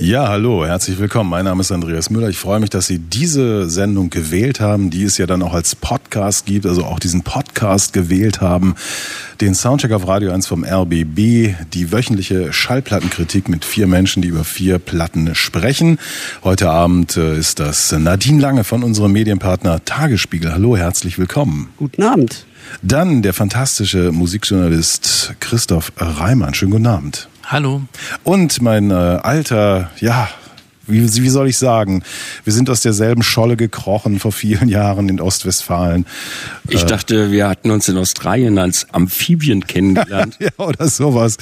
Ja, hallo, herzlich willkommen. Mein Name ist Andreas Müller. Ich freue mich, dass Sie diese Sendung gewählt haben, die es ja dann auch als Podcast gibt, also auch diesen Podcast gewählt haben. Den Soundcheck auf Radio 1 vom RBB, die wöchentliche Schallplattenkritik mit vier Menschen, die über vier Platten sprechen. Heute Abend äh, ist das Nadine Lange von unserem Medienpartner Tagesspiegel. Hallo, herzlich willkommen. Guten Abend. Dann der fantastische Musikjournalist Christoph Reimann. Schönen guten Abend. Hallo. Und mein äh, alter, ja, wie, wie soll ich sagen? Wir sind aus derselben Scholle gekrochen vor vielen Jahren in Ostwestfalen. Ich äh, dachte, wir hatten uns in Australien als Amphibien kennengelernt. ja, oder sowas.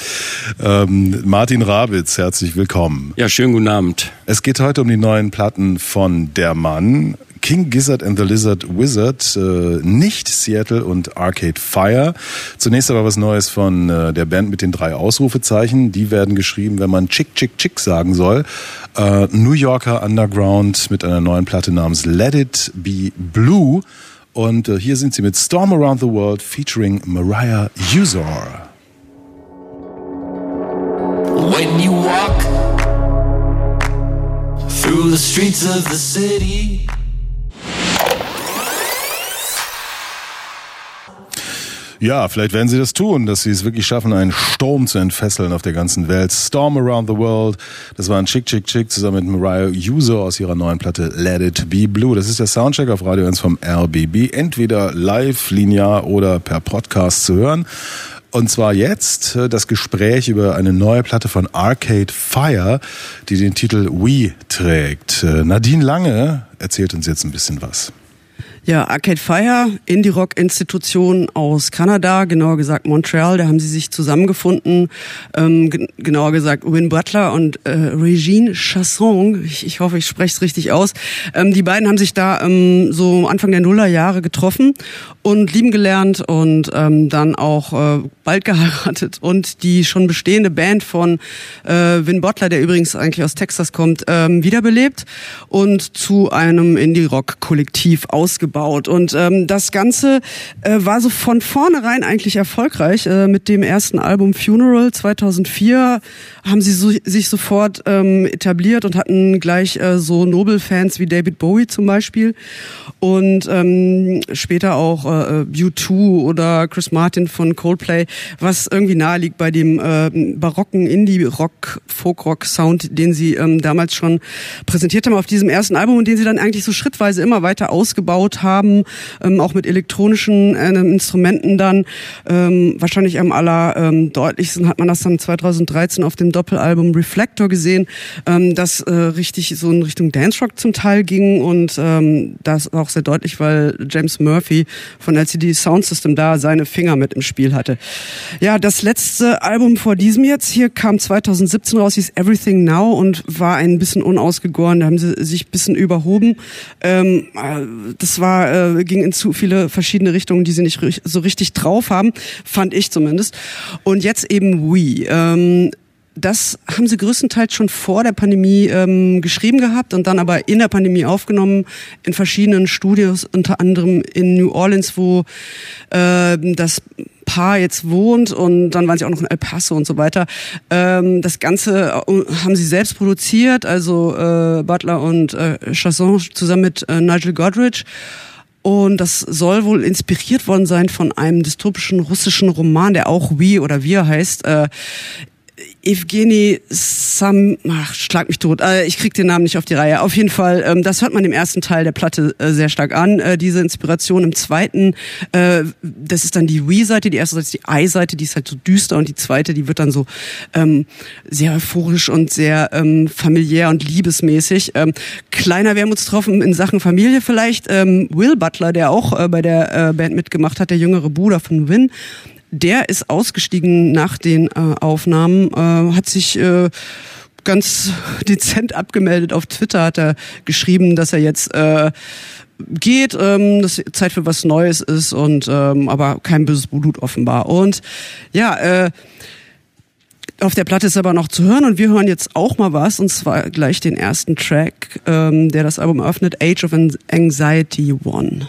Ähm, Martin Rabitz, herzlich willkommen. Ja, schönen guten Abend. Es geht heute um die neuen Platten von Der Mann. King Gizzard and the Lizard Wizard, äh, nicht Seattle und Arcade Fire. Zunächst aber was Neues von äh, der Band mit den drei Ausrufezeichen. Die werden geschrieben, wenn man Chick Chick Chick sagen soll. Äh, New Yorker Underground mit einer neuen Platte namens Let It Be Blue. Und äh, hier sind sie mit Storm Around the World featuring Mariah Usor. When you walk through the streets of the city Ja, vielleicht werden sie das tun, dass sie es wirklich schaffen, einen Sturm zu entfesseln auf der ganzen Welt. Storm Around the World. Das war ein Chick Chick Chick zusammen mit Mariah User aus ihrer neuen Platte Let It Be Blue. Das ist der Soundcheck auf Radio 1 vom RBB. Entweder live, linear oder per Podcast zu hören. Und zwar jetzt äh, das Gespräch über eine neue Platte von Arcade Fire, die den Titel We trägt. Äh, Nadine Lange erzählt uns jetzt ein bisschen was. Ja, Arcade Fire, Indie-Rock-Institution aus Kanada, genauer gesagt Montreal, da haben sie sich zusammengefunden, ähm, genauer gesagt Win Butler und äh, Regine Chasson, ich, ich hoffe, ich spreche es richtig aus. Ähm, die beiden haben sich da ähm, so Anfang der Nullerjahre getroffen und lieben gelernt und ähm, dann auch äh, bald geheiratet. Und die schon bestehende Band von äh, Win Butler, der übrigens eigentlich aus Texas kommt, ähm, wiederbelebt und zu einem Indie-Rock-Kollektiv ausgebaut aufgebaut. Und ähm, das Ganze äh, war so von vornherein eigentlich erfolgreich. Äh, mit dem ersten Album Funeral 2004 haben sie so, sich sofort ähm, etabliert und hatten gleich äh, so Nobel-Fans wie David Bowie zum Beispiel und ähm, später auch äh, U2 oder Chris Martin von Coldplay, was irgendwie nahe liegt bei dem äh, barocken Indie-Rock, Folk-Rock-Sound, den sie ähm, damals schon präsentiert haben auf diesem ersten Album und den sie dann eigentlich so schrittweise immer weiter ausgebaut haben, ähm, auch mit elektronischen äh, Instrumenten dann. Ähm, wahrscheinlich am aller ähm, hat man das dann 2013 auf dem Doppelalbum Reflector gesehen, ähm, das äh, richtig so in Richtung Dance Rock zum Teil ging und ähm, das auch sehr deutlich, weil James Murphy von LCD Sound System da seine Finger mit im Spiel hatte. Ja, das letzte Album vor diesem jetzt hier kam 2017 raus, hieß Everything Now und war ein bisschen unausgegoren. Da haben sie sich ein bisschen überhoben. Ähm, äh, das war äh, ging in zu viele verschiedene Richtungen, die sie nicht so richtig drauf haben, fand ich zumindest. Und jetzt eben We. Ähm, das haben sie größtenteils schon vor der Pandemie ähm, geschrieben gehabt und dann aber in der Pandemie aufgenommen in verschiedenen Studios, unter anderem in New Orleans, wo äh, das Paar jetzt wohnt und dann waren sie auch noch in El Paso und so weiter. Ähm, das Ganze äh, haben sie selbst produziert, also äh, Butler und äh, Chasson zusammen mit äh, Nigel Godrich. Und das soll wohl inspiriert worden sein von einem dystopischen russischen Roman, der auch Wie oder Wir heißt. Äh, Evgeny Sam, ach, schlag mich tot, äh, ich krieg den Namen nicht auf die Reihe. Auf jeden Fall, ähm, das hört man im ersten Teil der Platte äh, sehr stark an, äh, diese Inspiration. Im zweiten, äh, das ist dann die Wii-Seite, die erste Seite ist die I-Seite, die ist halt so düster und die zweite, die wird dann so ähm, sehr euphorisch und sehr ähm, familiär und liebesmäßig. Ähm, kleiner Wermutstropfen in Sachen Familie vielleicht. Ähm, Will Butler, der auch äh, bei der äh, Band mitgemacht hat, der jüngere Bruder von Win, der ist ausgestiegen nach den äh, Aufnahmen, äh, hat sich äh, ganz dezent abgemeldet. Auf Twitter hat er geschrieben, dass er jetzt äh, geht, ähm, dass Zeit für was Neues ist und ähm, aber kein böses Blut offenbar. Und ja, äh, Auf der Platte ist aber noch zu hören und wir hören jetzt auch mal was und zwar gleich den ersten Track, ähm, der das Album öffnet, Age of Anxiety One.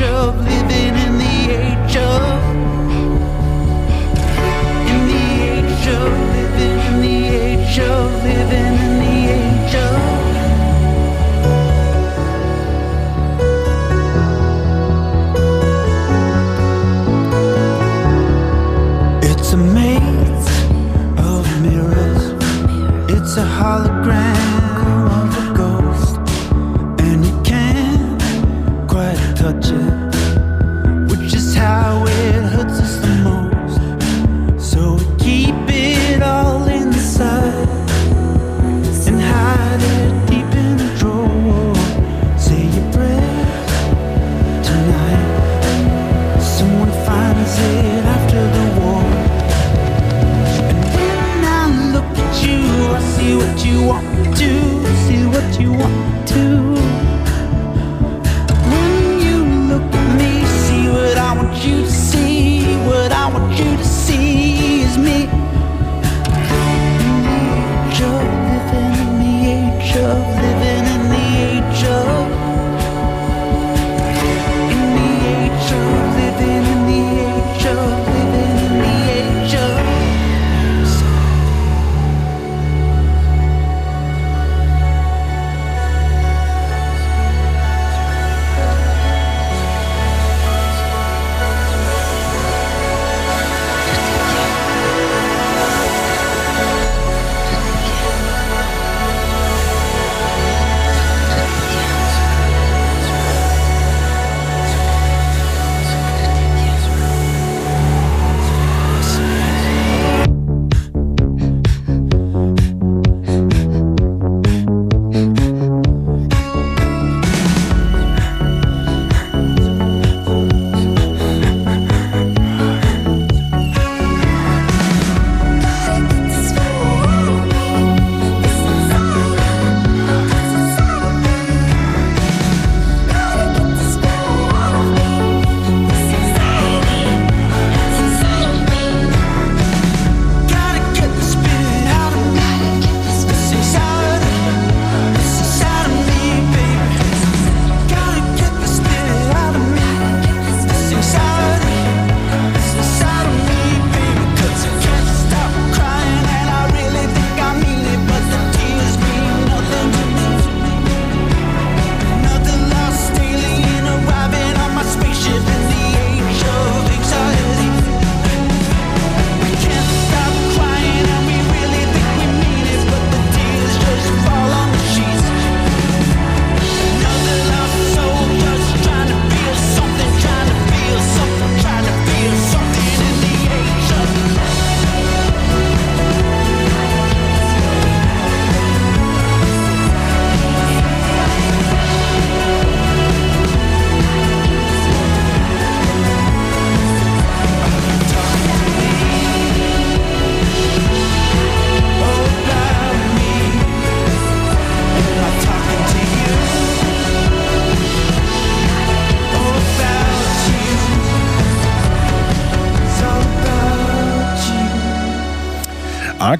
You want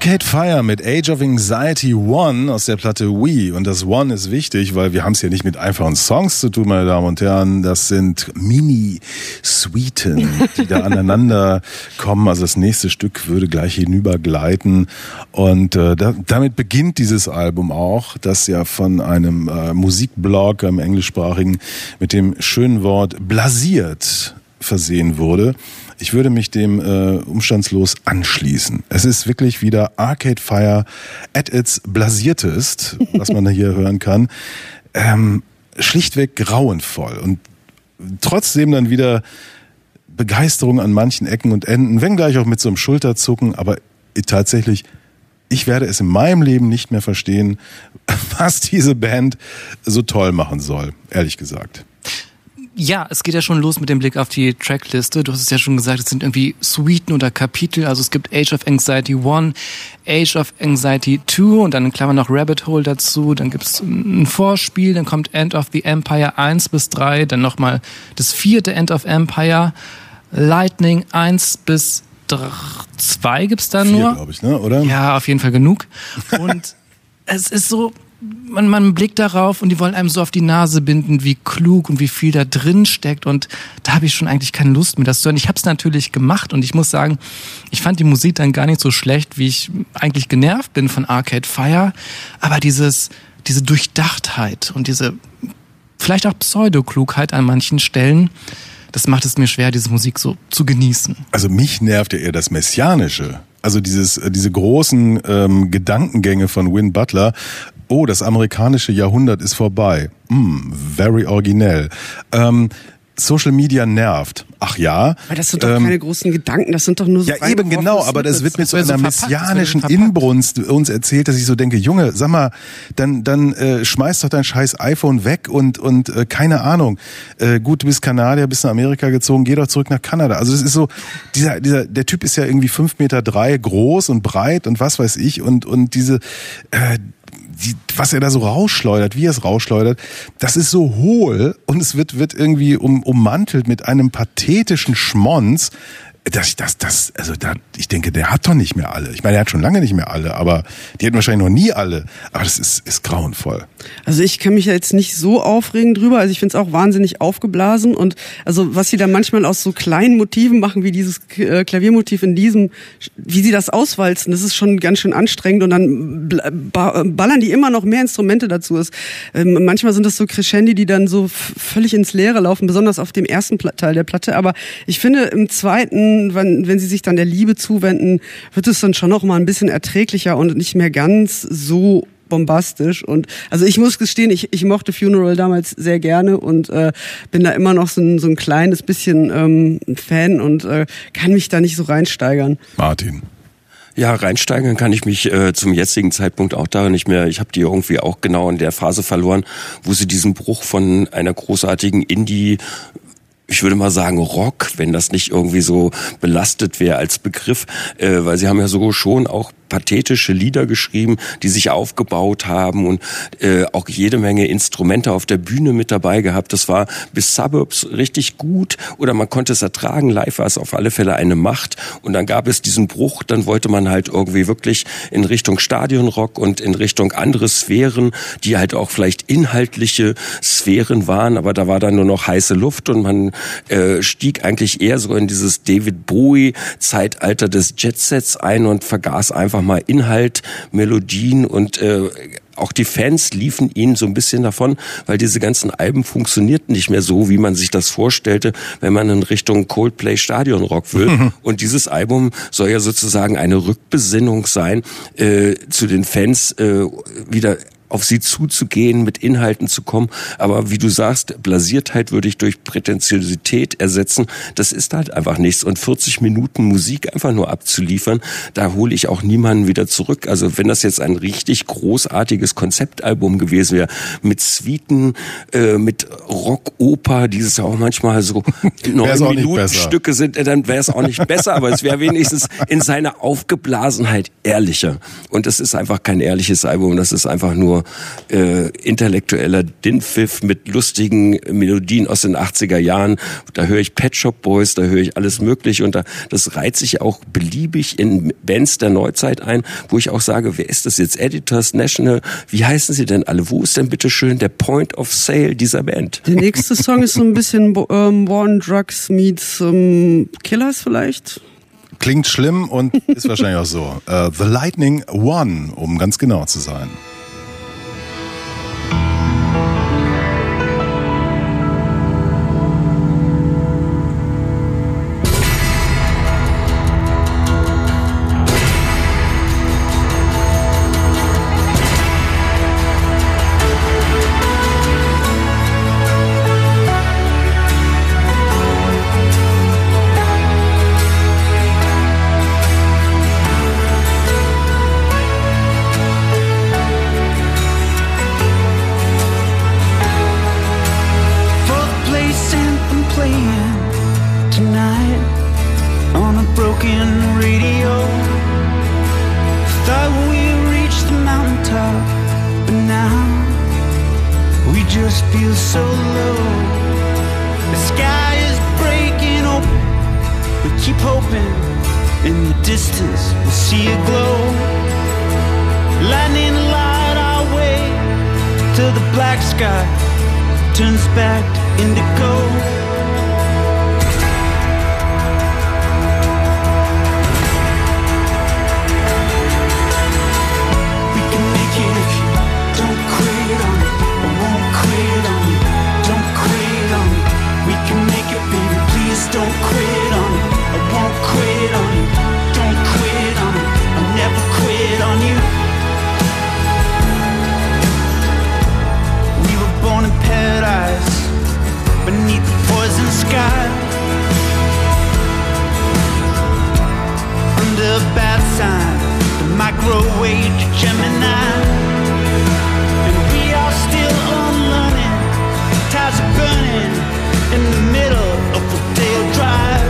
Arcade Fire mit Age of Anxiety One aus der Platte Wii. Und das One ist wichtig, weil wir haben es hier nicht mit einfachen Songs zu tun, meine Damen und Herren. Das sind Mini-Suiten, die da aneinander kommen. Also das nächste Stück würde gleich hinübergleiten. Und äh, da, damit beginnt dieses Album auch, das ja von einem äh, Musikblog im englischsprachigen mit dem schönen Wort blasiert versehen wurde. Ich würde mich dem äh, umstandslos anschließen. Es ist wirklich wieder Arcade Fire at its blasiertest, was man hier hören kann. Ähm, schlichtweg grauenvoll und trotzdem dann wieder Begeisterung an manchen Ecken und Enden, wenngleich auch mit so einem Schulterzucken, aber tatsächlich, ich werde es in meinem Leben nicht mehr verstehen, was diese Band so toll machen soll, ehrlich gesagt. Ja, es geht ja schon los mit dem Blick auf die Trackliste. Du hast es ja schon gesagt, es sind irgendwie Suiten oder Kapitel. Also es gibt Age of Anxiety 1, Age of Anxiety 2 und dann in Klammern noch Rabbit Hole dazu. Dann gibt's ein Vorspiel, dann kommt End of the Empire 1 bis 3, dann nochmal das vierte End of Empire, Lightning 1 bis 2 gibt's dann Vier, nur. glaube ich, ne? oder? Ja, auf jeden Fall genug. Und es ist so, man, man blickt darauf und die wollen einem so auf die Nase binden, wie klug und wie viel da drin steckt. Und da habe ich schon eigentlich keine Lust mehr, das zu hören. Ich habe es natürlich gemacht und ich muss sagen, ich fand die Musik dann gar nicht so schlecht, wie ich eigentlich genervt bin von Arcade Fire. Aber dieses, diese Durchdachtheit und diese vielleicht auch Pseudoklugheit an manchen Stellen, das macht es mir schwer, diese Musik so zu genießen. Also mich nervt ja eher das Messianische. Also dieses, äh, diese großen ähm, Gedankengänge von Win Butler. Oh, das amerikanische Jahrhundert ist vorbei. Mm, very originell. Ähm, Social Media nervt. Ach ja. Weil das sind doch ähm, keine großen Gedanken, das sind doch nur so Ja, eben genau, aber das wird mit so einer messianischen Inbrunst uns erzählt, dass ich so denke, Junge, sag mal, dann dann äh, schmeiß doch dein scheiß iPhone weg und und äh, keine Ahnung. Äh, gut, du bist Kanadier, bist nach Amerika gezogen, geh doch zurück nach Kanada. Also das ist so dieser dieser der Typ ist ja irgendwie fünf Meter drei groß und breit und was weiß ich und und diese äh, die, was er da so rausschleudert, wie er es rausschleudert, das ist so hohl und es wird, wird irgendwie um, ummantelt mit einem pathetischen Schmonz, das, das, das, also da, ich denke, der hat doch nicht mehr alle. Ich meine, er hat schon lange nicht mehr alle, aber die hatten wahrscheinlich noch nie alle. Aber das ist, ist grauenvoll. Also ich kann mich ja jetzt nicht so aufregen drüber. Also ich finde es auch wahnsinnig aufgeblasen und also was sie da manchmal aus so kleinen Motiven machen, wie dieses äh, Klaviermotiv in diesem, wie sie das auswalzen, das ist schon ganz schön anstrengend und dann ballern die immer noch mehr Instrumente dazu. Es, ähm, manchmal sind das so Crescendi, die dann so völlig ins Leere laufen, besonders auf dem ersten Teil der Platte. Aber ich finde im zweiten wenn, wenn sie sich dann der Liebe zuwenden, wird es dann schon noch mal ein bisschen erträglicher und nicht mehr ganz so bombastisch und also ich muss gestehen, ich, ich mochte Funeral damals sehr gerne und äh, bin da immer noch so ein, so ein kleines bisschen ähm, Fan und äh, kann mich da nicht so reinsteigern. Martin. Ja, reinsteigern kann ich mich äh, zum jetzigen Zeitpunkt auch da nicht mehr. Ich habe die irgendwie auch genau in der Phase verloren, wo sie diesen Bruch von einer großartigen Indie ich würde mal sagen Rock, wenn das nicht irgendwie so belastet wäre als Begriff, äh, weil sie haben ja so schon auch pathetische Lieder geschrieben, die sich aufgebaut haben und äh, auch jede Menge Instrumente auf der Bühne mit dabei gehabt. Das war bis Suburbs richtig gut oder man konnte es ertragen. Live war es auf alle Fälle eine Macht und dann gab es diesen Bruch. Dann wollte man halt irgendwie wirklich in Richtung Stadionrock und in Richtung andere Sphären, die halt auch vielleicht inhaltliche Sphären waren, aber da war dann nur noch heiße Luft und man äh, stieg eigentlich eher so in dieses David Bowie Zeitalter des Jetsets ein und vergaß einfach einfach mal Inhalt, Melodien und äh, auch die Fans liefen ihnen so ein bisschen davon, weil diese ganzen Alben funktionierten nicht mehr so, wie man sich das vorstellte, wenn man in Richtung Coldplay Stadionrock will. Und dieses Album soll ja sozusagen eine Rückbesinnung sein, äh, zu den Fans äh, wieder auf sie zuzugehen, mit Inhalten zu kommen. Aber wie du sagst, Blasiertheit würde ich durch Prätentiosität ersetzen. Das ist halt einfach nichts. Und 40 Minuten Musik einfach nur abzuliefern, da hole ich auch niemanden wieder zurück. Also wenn das jetzt ein richtig großartiges Konzeptalbum gewesen wäre, mit Suiten, äh, mit Rockoper, dieses ja auch manchmal so neun Minuten Stücke sind, äh, dann wäre es auch nicht besser, aber es wäre wenigstens in seiner Aufgeblasenheit ehrlicher. Und das ist einfach kein ehrliches Album, das ist einfach nur äh, intellektueller Dinpfiff mit lustigen Melodien aus den 80er Jahren. Da höre ich Pet Shop Boys, da höre ich alles mögliche und da, das reiht sich auch beliebig in Bands der Neuzeit ein, wo ich auch sage, wer ist das jetzt? Editors, National, wie heißen sie denn alle? Wo ist denn bitte schön der Point of Sale dieser Band? Der nächste Song ist so ein bisschen ähm, Born Drugs meets ähm, Killers vielleicht. Klingt schlimm und ist wahrscheinlich auch so. Uh, The Lightning One, um ganz genau zu sein. Just feel so low. The sky is breaking open. We keep hoping in the distance we'll see a glow. Lightning light our way to the black sky turns back indigo. Sky. Under bad sign, the microwave Gemini. And we are still unlearning. Tires are burning in the middle of the Rodeo Drive.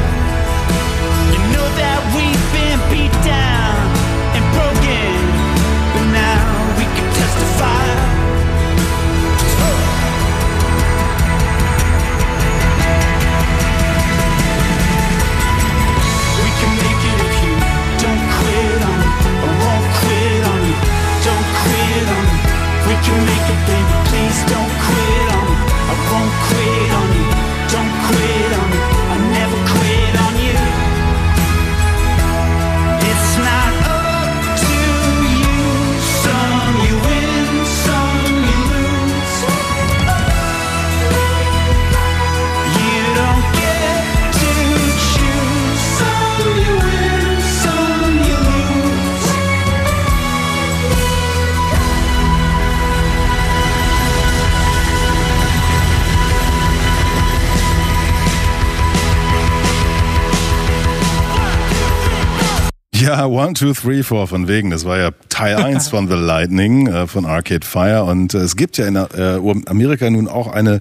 Ja, One, Two, Three, Four von wegen. Das war ja Teil 1 von The Lightning äh, von Arcade Fire. Und äh, es gibt ja in äh, Amerika nun auch eine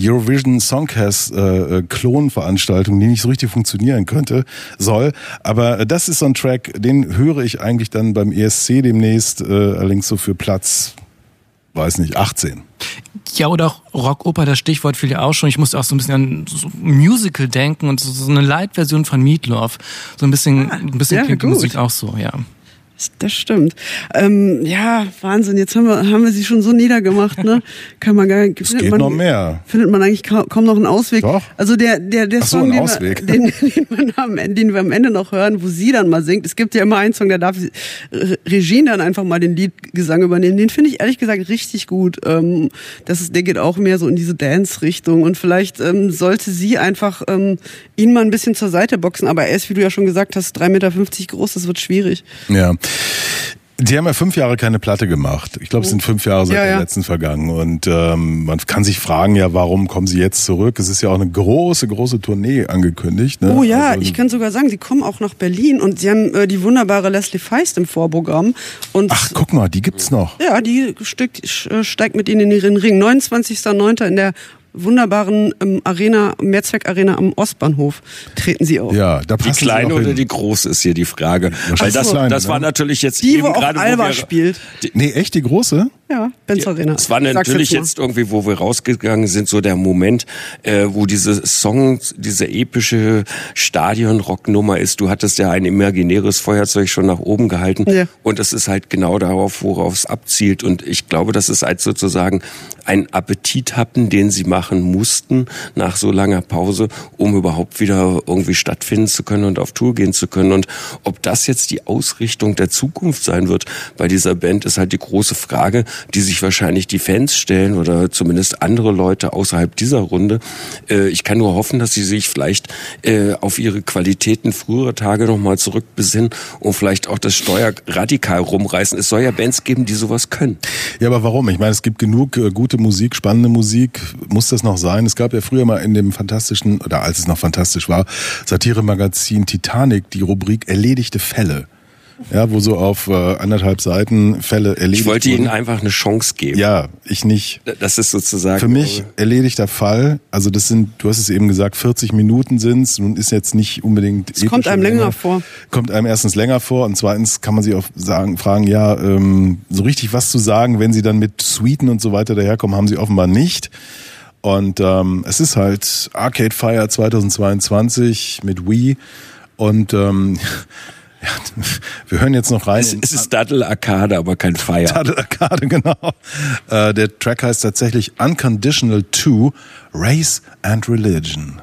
Eurovision Songcast äh, äh, Klonveranstaltung, die nicht so richtig funktionieren könnte, soll. Aber äh, das ist so ein Track, den höre ich eigentlich dann beim ESC demnächst, äh, allerdings so für Platz, weiß nicht, 18. Ja, oder auch Rockoper, das Stichwort fiel ja auch schon. Ich musste auch so ein bisschen an so Musical denken und so, so eine Light-Version von Meatloaf. So ein bisschen, Ah, ein bisschen ja, klingt gut. Musik auch so, ja. Das stimmt. Ähm, ja, Wahnsinn. Jetzt haben wir, haben wir sie schon so niedergemacht, ne? Kann man gar Es geht noch mehr. Findet man eigentlich kaum, noch einen Ausweg. Doch. Also der, der, der Ach so, Song, den, Ausweg. Wir, den, den, am Ende, den wir am Ende noch hören, wo sie dann mal singt. Es gibt ja immer einen Song, da darf Re- Regine dann einfach mal den Liedgesang übernehmen. Den finde ich ehrlich gesagt richtig gut. Ähm, das ist, der geht auch mehr so in diese Dance-Richtung. Und vielleicht ähm, sollte sie einfach ähm, ihn mal ein bisschen zur Seite boxen. Aber er ist, wie du ja schon gesagt hast, 3,50 Meter groß. Das wird schwierig. Ja. Die haben ja fünf Jahre keine Platte gemacht. Ich glaube, es sind fünf Jahre seit Ja, der ja. letzten vergangen. Und ähm, man kann sich fragen, ja, warum kommen sie jetzt zurück? Es ist ja auch eine große, große Tournee angekündigt. Ne? Oh ja, Also, ich kann sogar sagen, sie kommen auch nach Berlin und sie haben äh, die wunderbare Leslie Feist im Vorprogramm. Und Ach, guck mal, die gibt's noch. ja, die steckt, sch- steigt mit ihnen in den Ring. 29.09. in der wunderbaren ähm, Arena, Mehrzweckarena am Ostbahnhof treten sie auf. Ja, da Die passen sie kleine oder hin. die große ist hier die Frage. Weil Wahrscheinlich das, die kleine, das war ne? natürlich jetzt Die, eben wo auch gerade, Alba wir, spielt. Nee, echt die große? Ja, Benz Arena. Es war natürlich mal. jetzt irgendwie, wo wir rausgegangen sind, so der Moment, äh, wo diese Song, diese epische Stadion-Rock-Nummer ist. Du hattest ja ein imaginäres Feuerzeug schon nach oben gehalten. Ja. Und es ist halt genau darauf, worauf es abzielt. Und ich glaube, das ist halt sozusagen ein Appetit hatten, den sie machen mussten nach so langer Pause, um überhaupt wieder irgendwie stattfinden zu können und auf Tour gehen zu können. Und ob das jetzt die Ausrichtung der Zukunft sein wird bei dieser Band, ist halt die große Frage, die sich wahrscheinlich die Fans stellen oder zumindest andere Leute außerhalb dieser Runde. Äh, ich kann nur hoffen, dass sie sich vielleicht äh, auf ihre Qualitäten früherer Tage nochmal zurückbesinnen und vielleicht auch das Steuer radikal rumreißen. Es soll ja Bands geben, die sowas können. Ja, aber warum? Ich meine, es gibt genug äh, gute Musik, spannende Musik. Muss das noch sein? Es gab ja früher mal in dem fantastischen, oder als es noch fantastisch war, Satire-Magazin Titanic die Rubrik Erledigte Fälle. Ja, wo so auf äh, anderthalb Seiten Fälle erledigt Ich wollte wurden. ihnen einfach eine Chance geben. Ja, ich nicht. Das ist sozusagen. Für mich erledigter Fall. Also das sind, du hast es eben gesagt, 40 Minuten sind's. Nun ist jetzt nicht unbedingt. Es kommt einem länger Länge. vor. Kommt einem erstens länger vor und zweitens kann man sich auch sagen, fragen, ja, ähm, so richtig was zu sagen, wenn sie dann mit Suiten und so weiter daherkommen, haben sie offenbar nicht. Und ähm, es ist halt Arcade Fire 2022 mit Wii und ähm, ja, wir hören jetzt noch rein. Es, es ist Daddle Arcade, aber kein Fire. Tadel Arcade, genau. Äh, der Track heißt tatsächlich Unconditional 2, Race and Religion.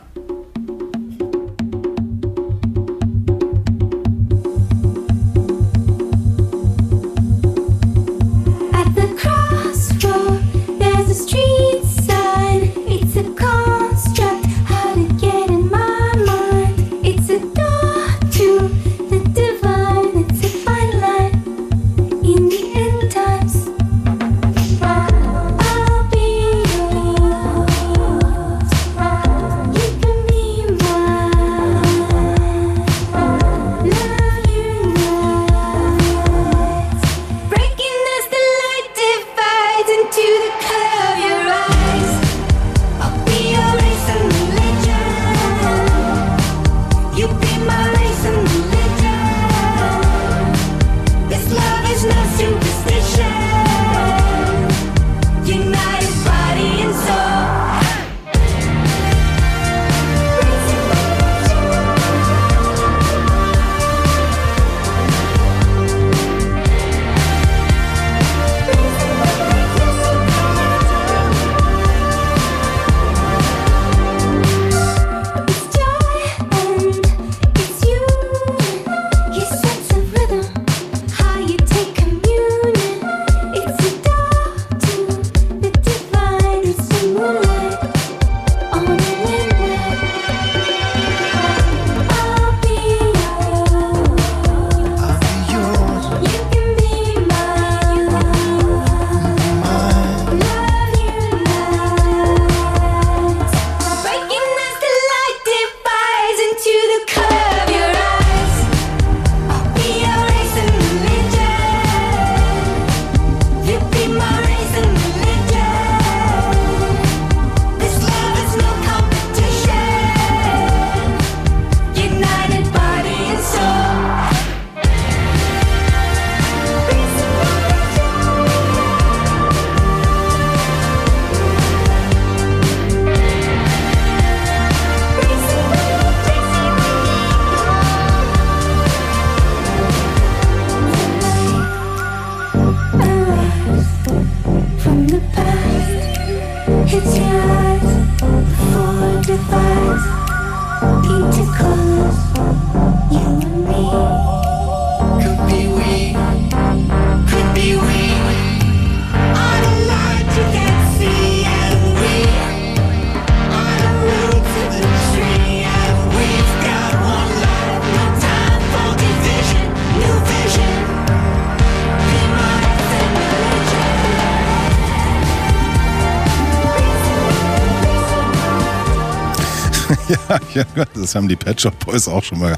Ja, ja, das haben die Pet Shop Boys auch schon mal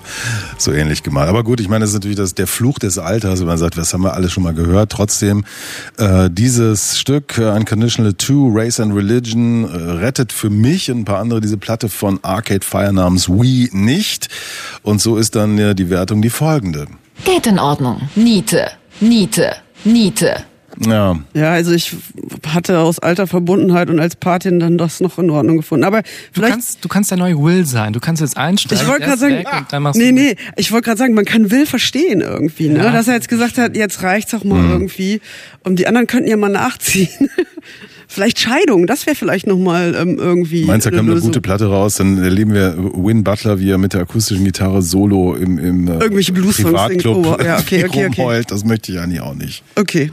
so ähnlich gemacht. Aber gut, ich meine, das ist natürlich das, der Fluch des Alters, wenn man sagt, das haben wir alles schon mal gehört. Trotzdem, äh, dieses Stück, äh, Unconditional 2, Race and Religion, äh, rettet für mich und ein paar andere diese Platte von Arcade Fire namens Wii nicht. Und so ist dann äh, die Wertung die folgende. Geht in Ordnung. Niete, Niete, Niete. Ja. Ja, also ich hatte aus alter Verbundenheit und als Patin dann das noch in Ordnung gefunden. Aber Du vielleicht. kannst, du kannst der neue Will sein. Du kannst jetzt einsteigen. ich wollte gerade sagen, machst nee, nee, ich wollte gerade sagen, man kann Will verstehen irgendwie, ne? Ja. Dass er jetzt gesagt hat, jetzt reicht's auch Mhm. mal irgendwie. Und die anderen könnten ja mal nachziehen. vielleicht Scheidung, das wäre vielleicht nochmal ähm, irgendwie. Meinst du, da kommt eine gute Platte raus, dann erleben wir Win Butler, wie er mit der akustischen Gitarre solo im, im äh, Irgendwelche Blues-Songs Privatclub. Oh, ja, okay, okay, okay. rumheult. Das möchte ich eigentlich auch nicht. Okay.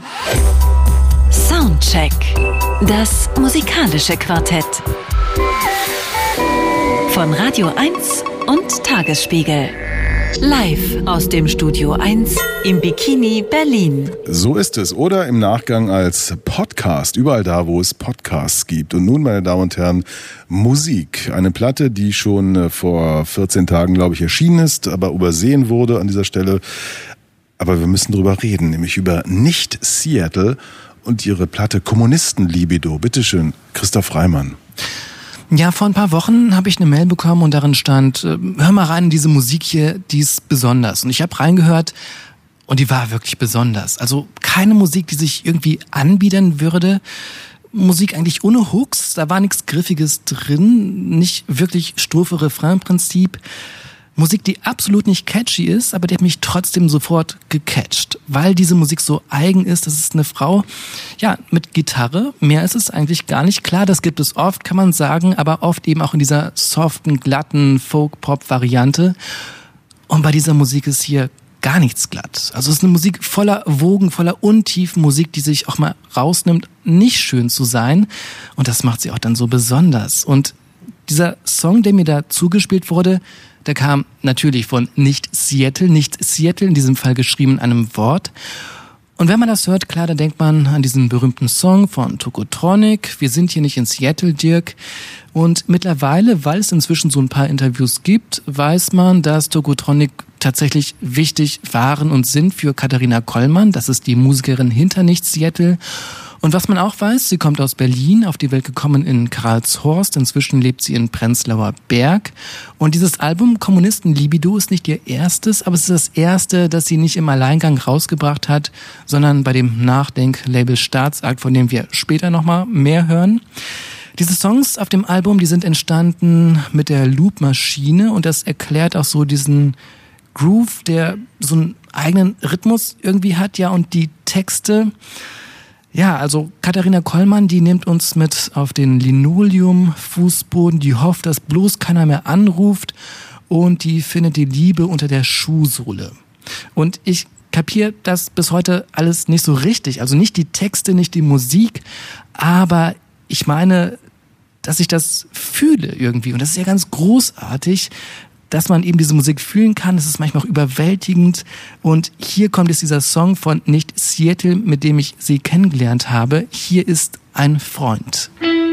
Soundcheck. Das musikalische Quartett. Von Radio 1 und Tagesspiegel. Live aus dem Studio 1 im Bikini Berlin. So ist es. Oder im Nachgang als Podcast, überall da, wo es Podcasts gibt. Und nun, meine Damen und Herren, Musik. Eine Platte, die schon äh, vor 14 Tagen, glaube ich, erschienen ist, aber übersehen wurde an dieser Stelle. Aber wir müssen drüber reden, nämlich über nicht Seattle und ihre Platte Kommunistenlibido. Bitteschön, Christoph Reimann. Ja, vor ein paar Wochen habe ich eine Mail bekommen und darin stand, äh, hör mal rein in diese Musik hier, die ist besonders. Und ich habe reingehört und die war wirklich besonders. Also keine Musik, die sich irgendwie anbiedern würde. Musik eigentlich ohne Hooks, da war nichts Griffiges drin, nicht wirklich Strophe-Refrain-Prinzip. Musik, die absolut nicht catchy ist, aber die hat mich trotzdem sofort gecatcht, weil diese Musik so eigen ist. Das ist eine Frau, ja, mit Gitarre. Mehr ist es eigentlich gar nicht. Klar, das gibt es oft, kann man sagen, aber oft eben auch in dieser soften, glatten Folk-Pop-Variante. Und bei dieser Musik ist hier gar nichts glatt. Also es ist eine Musik voller Wogen, voller Untiefen, Musik, die sich auch mal rausnimmt, nicht schön zu sein. Und das macht sie auch dann so besonders. Und dieser Song, der mir da zugespielt wurde, der kam natürlich von nicht Seattle, nicht Seattle, in diesem Fall geschrieben in einem Wort. Und wenn man das hört, klar, dann denkt man an diesen berühmten Song von Tokotronic. Wir sind hier nicht in Seattle, Dirk. Und mittlerweile, weil es inzwischen so ein paar Interviews gibt, weiß man, dass Tokotronic tatsächlich wichtig waren und sind für Katharina Kollmann. Das ist die Musikerin hinter nicht Seattle. Und was man auch weiß, sie kommt aus Berlin, auf die Welt gekommen in Karlshorst. Inzwischen lebt sie in Prenzlauer Berg. Und dieses Album Kommunisten Libido ist nicht ihr erstes, aber es ist das erste, das sie nicht im Alleingang rausgebracht hat, sondern bei dem Nachdenklabel Staatsakt, von dem wir später nochmal mehr hören. Diese Songs auf dem Album, die sind entstanden mit der Loop-Maschine und das erklärt auch so diesen Groove, der so einen eigenen Rhythmus irgendwie hat, ja, und die Texte. Ja, also Katharina Kollmann, die nimmt uns mit auf den Linoleum-Fußboden, die hofft, dass bloß keiner mehr anruft und die findet die Liebe unter der Schuhsohle. Und ich kapiere das bis heute alles nicht so richtig. Also nicht die Texte, nicht die Musik, aber ich meine, dass ich das fühle irgendwie. Und das ist ja ganz großartig, dass man eben diese Musik fühlen kann. Es ist manchmal auch überwältigend. Und hier kommt jetzt dieser Song von Nicht Seattle, mit dem ich sie kennengelernt habe. Hier ist ein Freund. Ich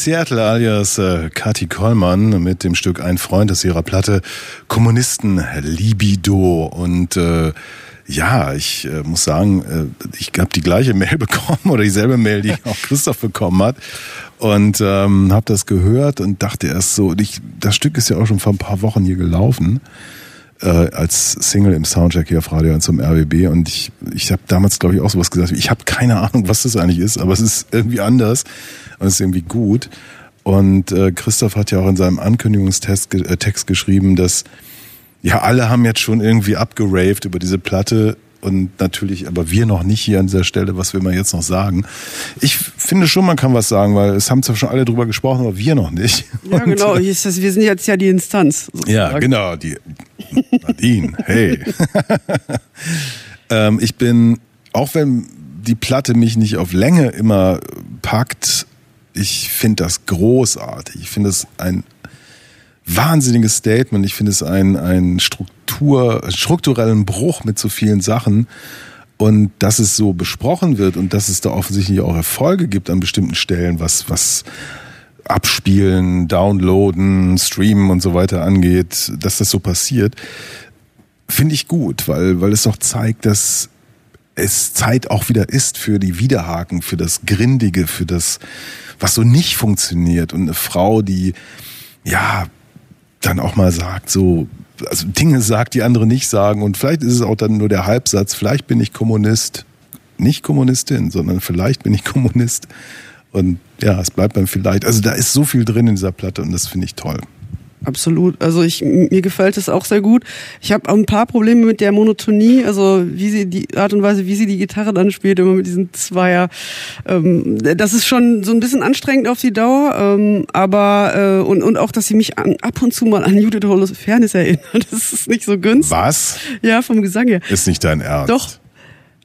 Seattle alias äh, Kati Kollmann mit dem Stück Ein Freund aus ihrer Platte Kommunisten Libido. Und äh, ja, ich äh, muss sagen, äh, ich habe die gleiche Mail bekommen oder dieselbe Mail, die auch Christoph bekommen hat. Und ähm, habe das gehört und dachte erst so, ich, das Stück ist ja auch schon vor ein paar Wochen hier gelaufen äh, als Single im Soundcheck hier auf Radio 1 zum RBB und ich, ich habe damals, glaube ich, auch sowas gesagt. Ich habe keine Ahnung, was das eigentlich ist, aber es ist irgendwie anders und es ist irgendwie gut. Und äh, Christoph hat ja auch in seinem Ankündigungstext äh, Text geschrieben, dass ja alle haben jetzt schon irgendwie abgeraved über diese Platte und natürlich, aber wir noch nicht hier an dieser Stelle, was will man jetzt noch sagen? Ich finde schon, man kann was sagen, weil es haben zwar schon alle drüber gesprochen, aber wir noch nicht. Ja, Und, genau. Das, wir sind jetzt ja die Instanz. ja, sozusagen. genau, die Nadine, hey. ähm, ich bin, auch wenn die Platte mich nicht auf Länge immer packt, ich finde das großartig. Ich finde es ein wahnsinniges Statement. Ich finde es ein, ein Struktur, strukturellen Bruch mit so vielen Sachen. Und dass es so besprochen wird und dass es da offensichtlich auch Erfolge gibt an bestimmten Stellen, was, was Abspielen, Downloaden, Streamen und so weiter angeht, dass das so passiert, finde ich gut, weil, weil es doch zeigt, dass es Zeit auch wieder ist für die Widerhaken, für das Grindige, für das, was so nicht funktioniert. Und eine Frau, die, ja, dann auch mal sagt, so, also Dinge sagt, die andere nicht sagen. Und vielleicht ist es auch dann nur der Halbsatz, vielleicht bin ich Kommunist, nicht Kommunistin, sondern vielleicht bin ich Kommunist. Und ja, es bleibt beim vielleicht. Also da ist so viel drin in dieser Platte und das finde ich toll. Absolut. Also ich mir gefällt es auch sehr gut. Ich habe ein paar Probleme mit der Monotonie, also wie sie die Art und Weise, wie sie die Gitarre dann spielt, immer mit diesen Zweier. Ähm, das ist schon so ein bisschen anstrengend auf die Dauer, ähm, aber äh, und und auch, dass sie mich an, ab und zu mal an Judith Holofernes erinnert. Das ist nicht so günstig. Was? Ja, vom Gesang her. Ist nicht dein Ernst? Doch.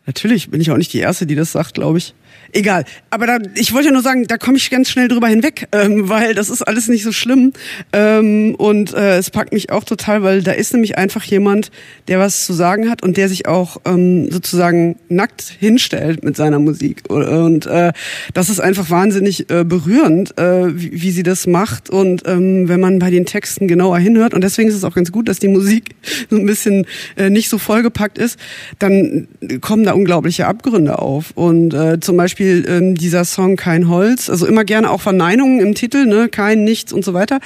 Natürlich bin ich auch nicht die Erste, die das sagt, glaube ich. Egal. Aber da, ich wollte ja nur sagen, da komme ich ganz schnell drüber hinweg, ähm, weil das ist alles nicht so schlimm. Ähm, und äh, es packt mich auch total, weil da ist nämlich einfach jemand, der was zu sagen hat und der sich auch ähm, sozusagen nackt hinstellt mit seiner Musik. Und äh, das ist einfach wahnsinnig äh, berührend, äh, wie, wie sie das macht. Und ähm, wenn man bei den Texten genauer hinhört, und deswegen ist es auch ganz gut, dass die Musik so ein bisschen äh, nicht so vollgepackt ist, dann kommen da unglaubliche Abgründe auf. Und äh, zum Beispiel Beispiel ähm, dieser Song Kein Holz, also immer gerne auch Verneinungen im Titel, ne, kein, nichts und so weiter.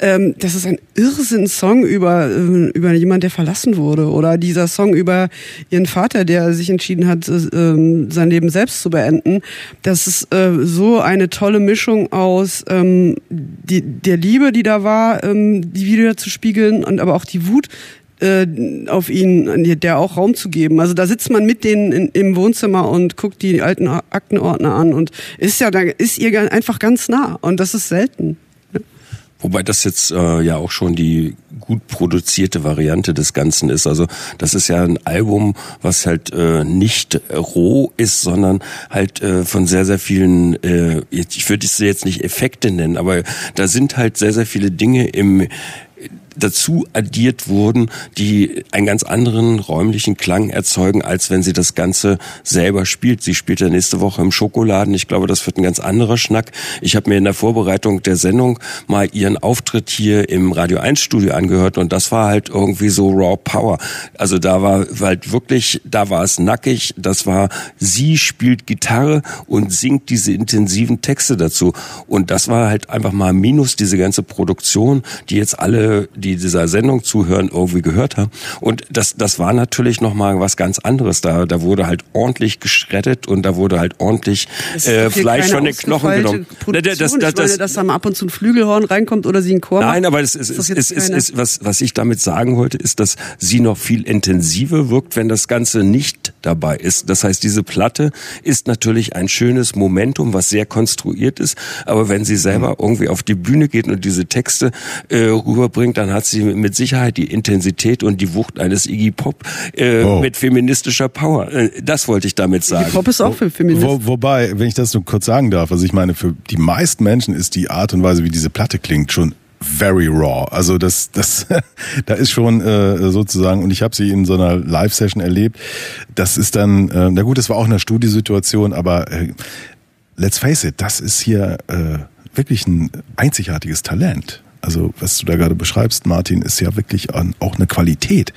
Ähm, das ist ein Irrsinn-Song über, äh, über jemand, der verlassen wurde. Oder dieser Song über ihren Vater, der sich entschieden hat, äh, ähm, sein Leben selbst zu beenden. Das ist äh, so eine tolle Mischung aus ähm, die, der Liebe, die da war, ähm, die wieder zu spiegeln und aber auch die Wut, äh, auf ihn, der auch Raum zu geben. Also da sitzt man mit denen in, im Wohnzimmer und guckt die alten Aktenordner an und ist ja da ist ihr einfach ganz nah und das ist selten. Wobei das jetzt äh, ja auch schon die gut produzierte Variante des Ganzen ist. Also das ist ja ein Album, was halt äh, nicht roh ist, sondern halt äh, von sehr, sehr vielen, äh, ich würde es jetzt nicht Effekte nennen, aber da sind halt sehr, sehr viele Dinge im dazu addiert wurden, die einen ganz anderen räumlichen Klang erzeugen, als wenn sie das Ganze selber spielt. Sie spielt ja nächste Woche im Schokoladen. Ich glaube, das wird ein ganz anderer Schnack. Ich habe mir in der Vorbereitung der Sendung mal ihren Auftritt hier im Radio 1 Studio angehört und das war halt irgendwie so Raw Power. Also da war halt wirklich, da war es nackig. Das war, sie spielt Gitarre und singt diese intensiven Texte dazu. Und das war halt einfach mal minus diese ganze Produktion, die jetzt alle die dieser Sendung zuhören, irgendwie gehört haben. Und das, das war natürlich nochmal was ganz anderes. Da, da wurde halt ordentlich geschreddet und da wurde halt ordentlich äh, Fleisch von den Knochen genommen. Das, das, das, ich meine, dass da mal ab und zu ein Flügelhorn reinkommt oder sie einen Chor Nein, macht. aber es ist, Ist das es, keine- es, was, was ich damit sagen wollte, ist, dass sie noch viel intensiver wirkt, wenn das Ganze nicht dabei ist. Das heißt, diese Platte ist natürlich ein schönes Momentum, was sehr konstruiert ist, aber wenn sie selber irgendwie auf die Bühne geht und diese Texte äh, rüberbringt, dann hat sie mit Sicherheit die Intensität und die Wucht eines Iggy Pop äh, Oh. mit feministischer Power. Äh, das wollte ich damit sagen. Pop ist auch für Feministen. Wo, wobei, wenn ich das so kurz sagen darf, also ich meine, für die meisten Menschen ist die Art und Weise, wie diese Platte klingt, schon very raw. Also das, das, da ist schon äh, sozusagen, und ich habe sie in so einer Live-Session erlebt. Das ist dann, äh, na gut, das war auch eine Studiosituation, aber äh, let's face it, das ist hier äh, wirklich ein einzigartiges Talent. Also was du da gerade beschreibst, Martin, ist ja wirklich an, auch eine Qualität.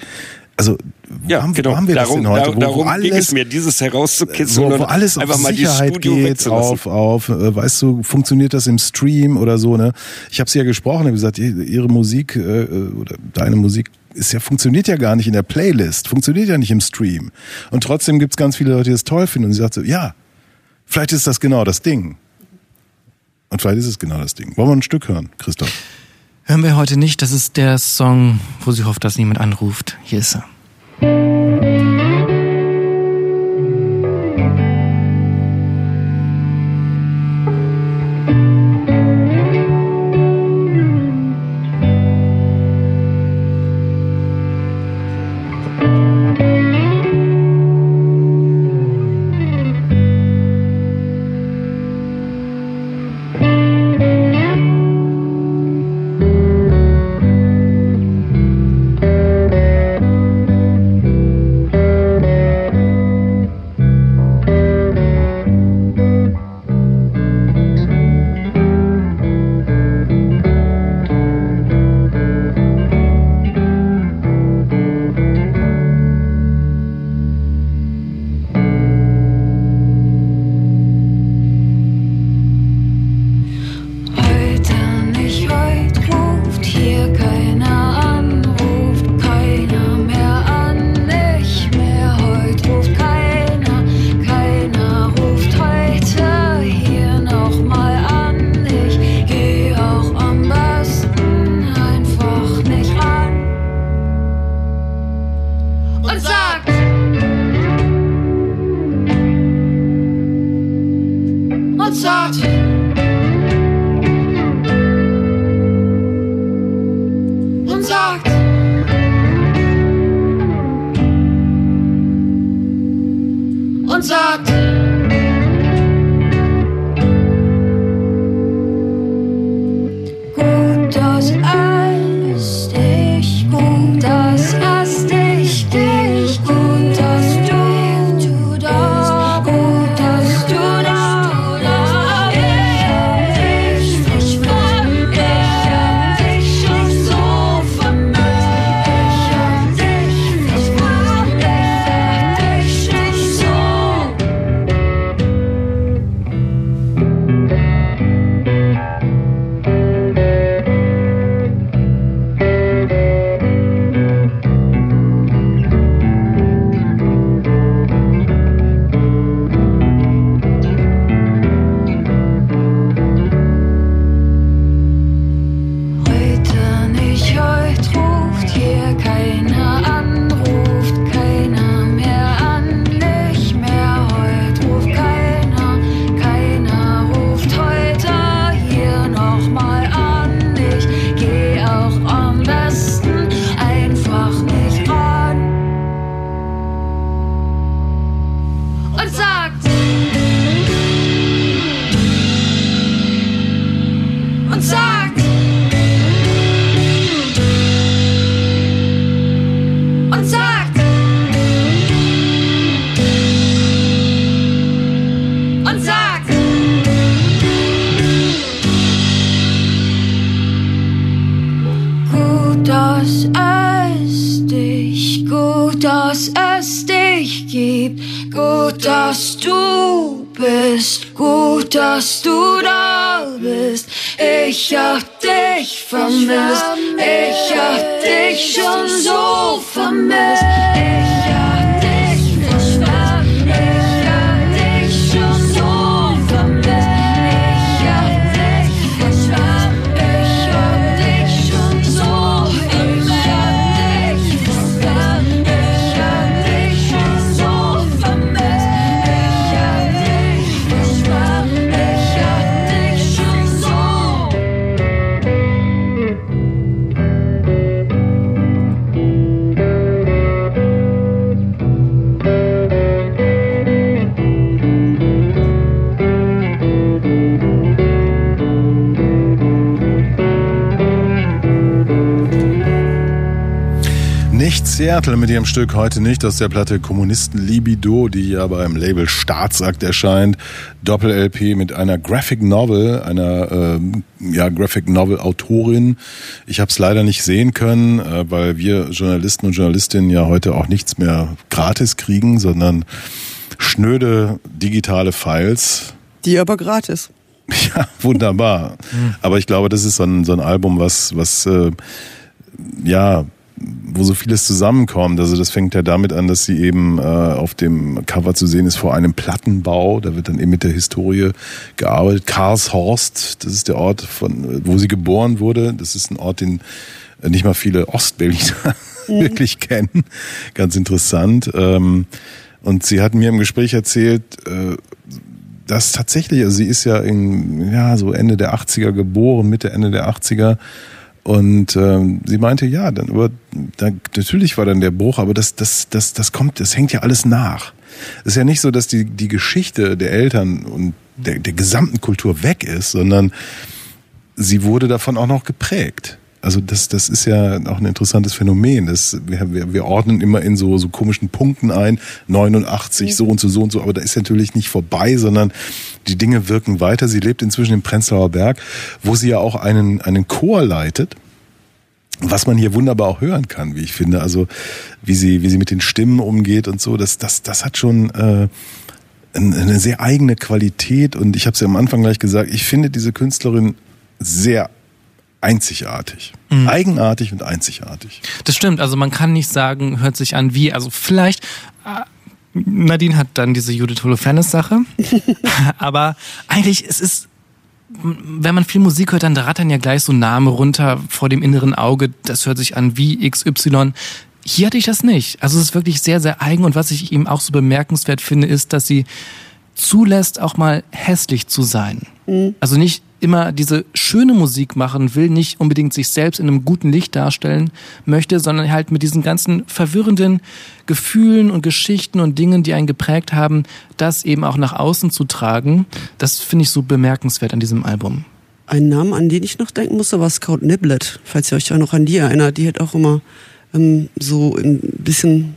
Also wo Ja, haben, genau. wo haben wir darum das denn heute? wo, darum wo alles, ging es mir, dieses herauszukitzeln wo, wo alles auf einfach mal die Sicherheit Studio geht, auf, auf, äh, weißt du, funktioniert das im Stream oder so, ne? Ich habe sie ja gesprochen, habe gesagt, ihr- ihre Musik äh, oder deine Musik ist ja, funktioniert ja gar nicht in der Playlist, funktioniert ja nicht im Stream. Und trotzdem gibt's ganz viele Leute, die das toll finden und sie sagt so, ja, vielleicht ist das genau das Ding. Und vielleicht ist es genau das Ding. Wollen wir ein Stück hören, Christoph? Hören wir heute nicht. Das ist der Song, wo sie hofft, dass niemand anruft. Hier ist er. Bist, gut, dass du da bist. Ich hab dich vermisst, ich hab dich schon so vermisst. Ich hab Seattle mit ihrem Stück heute nicht aus der Platte Kommunisten Libido, die ja beim Label Staatsakt erscheint. Doppel-LP mit einer Graphic Novel, einer ähm, ja, Graphic Novel Autorin. Ich habe es leider nicht sehen können, äh, weil wir Journalisten und Journalistinnen ja heute auch nichts mehr gratis kriegen, sondern schnöde digitale Files. Die aber gratis. Ja, wunderbar. Aber ich glaube, das ist so ein, so ein Album, was, was äh, ja, wo so vieles zusammenkommt. Also das fängt ja damit an, dass sie eben äh, auf dem Cover zu sehen ist vor einem Plattenbau. Da wird dann eben mit der Historie gearbeitet. Karlshorst, das ist der Ort, von, wo sie geboren wurde. Das ist ein Ort, den äh, nicht mal viele Ostberliner wirklich kennen. Ganz interessant. Ähm, und sie hat mir im Gespräch erzählt, äh, dass tatsächlich, also sie ist ja in, ja, so Ende der 80er geboren, Mitte, Ende der 80er. Und ähm, sie meinte, ja, dann, aber da, natürlich war dann der Bruch, aber das, das, das, das kommt, das hängt ja alles nach. Es ist ja nicht so, dass die, die Geschichte der Eltern und der, der gesamten Kultur weg ist, sondern sie wurde davon auch noch geprägt. Also das, das ist ja auch ein interessantes Phänomen. Das, wir, wir, wir ordnen immer in so, so komischen Punkten ein, 89, so und so, so und so, aber da ist natürlich nicht vorbei, sondern die Dinge wirken weiter. Sie lebt inzwischen im Prenzlauer Berg, wo sie ja auch einen, einen Chor leitet was man hier wunderbar auch hören kann, wie ich finde. Also wie sie, wie sie mit den Stimmen umgeht und so, das, das, das hat schon äh, ein- eine sehr eigene Qualität. Und ich habe es ja am Anfang gleich gesagt, ich finde diese Künstlerin sehr einzigartig. Eigenartig und einzigartig. Das stimmt, also man kann nicht sagen, hört sich an wie, also vielleicht, äh, Nadine hat dann diese Judith Holofernes-Sache, aber eigentlich, es ist, wenn man viel Musik hört, dann rattern ja gleich so Namen runter vor dem inneren Auge, das hört sich an wie XY. Hier hatte ich das nicht. Also es ist wirklich sehr, sehr eigen und was ich eben auch so bemerkenswert finde, ist, dass sie zulässt, auch mal hässlich zu sein. Also nicht immer diese schöne Musik machen will, nicht unbedingt sich selbst in einem guten Licht darstellen möchte, sondern halt mit diesen ganzen verwirrenden Gefühlen und Geschichten und Dingen, die einen geprägt haben, das eben auch nach außen zu tragen. Das finde ich so bemerkenswert an diesem Album. Ein Name, an den ich noch denken musste, war Scout Niblet, falls ihr euch auch noch an die erinnert. Die hat auch immer ähm, so ein bisschen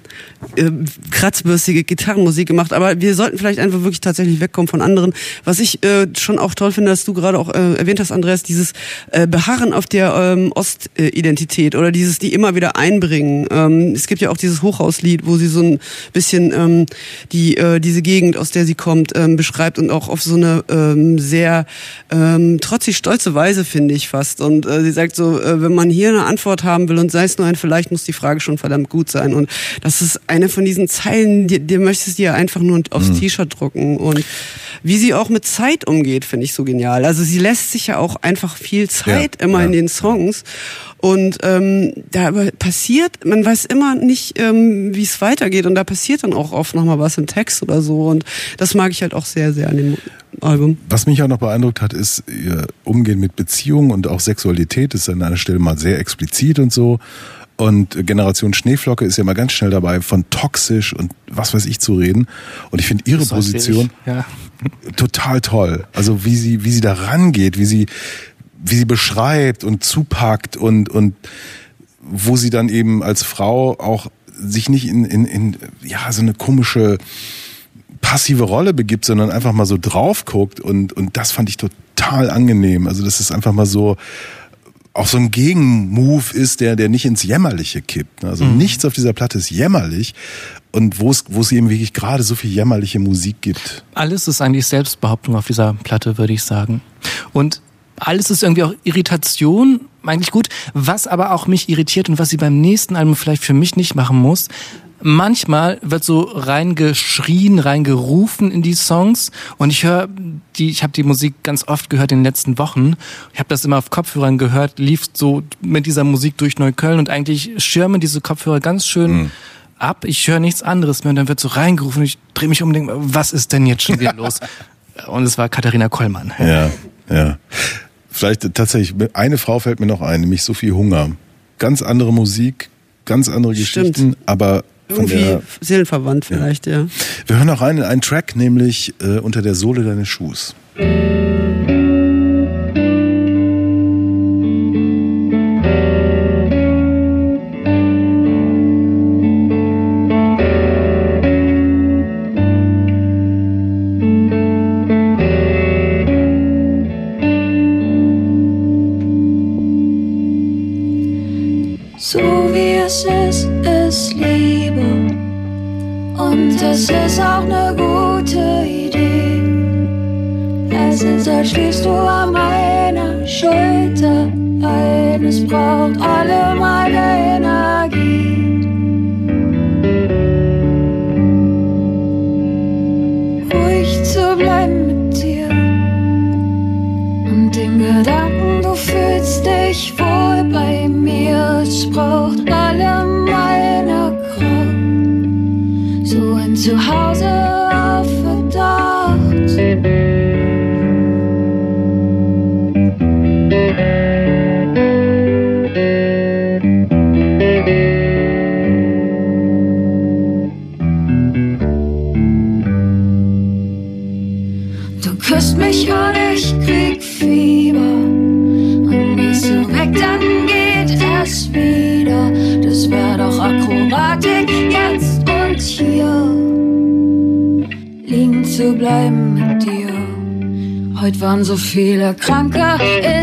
äh, kratzbürstige Gitarrenmusik gemacht. Aber wir sollten vielleicht einfach wirklich tatsächlich wegkommen von anderen. Was ich äh, schon auch toll finde, dass du gerade auch äh, erwähnt hast, Andreas, dieses äh, Beharren auf der ähm, Ostidentität oder dieses die immer wieder einbringen. Ähm, es gibt ja auch dieses Hochhauslied, wo sie so ein bisschen ähm, die äh, diese Gegend, aus der sie kommt, ähm, beschreibt und auch auf so eine ähm, sehr ähm, trotzig stolze Weise finde ich fast. Und äh, sie sagt so, äh, wenn man hier eine Antwort haben will und sei es nur ein vielleicht, muss die Frage schon verdammt gut sein. Und das ist eine von diesen Zeilen, die, die möchtest du dir einfach nur aufs T-Shirt drucken. Und wie sie auch mit Zeit umgeht, finde ich so genial. Also sie lässt sich ja auch einfach viel Zeit Ja, immer ja. in den Songs. Und ähm, da passiert, man weiß immer nicht, ähm, wie es weitergeht. Und da passiert dann auch oft nochmal was im Text oder so. Und das mag ich halt auch sehr, sehr an dem Album. Was mich auch noch beeindruckt hat, ist ihr Umgehen mit Beziehungen und auch Sexualität. Das ist an einer Stelle mal sehr explizit und so. Und Generation Schneeflocke ist ja mal ganz schnell dabei, von toxisch und was weiß ich zu reden. Und ich finde ihre So Position. Ja. total toll. Also wie sie, wie sie da rangeht, wie sie, wie sie beschreibt und zupackt und, und wo sie dann eben als Frau auch sich nicht in, in, in ja, so eine komische passive Rolle begibt, sondern einfach mal so drauf guckt und, und das fand ich total angenehm. Also das ist einfach mal so auch so ein Gegenmove ist, der, der nicht ins Jämmerliche kippt. ne? Also nichts auf dieser Platte ist jämmerlich. Und wo es, wo es eben wirklich gerade so viel jämmerliche Musik gibt. Alles ist eigentlich Selbstbehauptung auf dieser Platte, würde ich sagen. Und alles ist irgendwie auch Irritation, eigentlich gut. Was aber auch mich irritiert und was sie beim nächsten Album vielleicht für mich nicht machen muss, manchmal wird so reingeschrien, reingerufen in die Songs und ich höre die, ich habe die Musik ganz oft gehört in den letzten Wochen. Ich habe das immer auf Kopfhörern gehört, lief so mit dieser Musik durch Neukölln und eigentlich schirmen diese Kopfhörer ganz schön ab. Ich höre nichts anderes mehr und dann wird so reingerufen und ich drehe mich um und denke, was ist denn jetzt schon wieder los? Und es war Katharina Kollmann. Ja, ja. Vielleicht tatsächlich, eine Frau fällt mir noch ein, nämlich Sophie Hunger. Ganz andere Musik, ganz andere Stimmt. Geschichten, aber von Irgendwie seelenverwandt vielleicht, ja. wir hören noch rein in einen Track, nämlich äh, unter der Sohle deines Schuhs. Es ist, als Heute waren so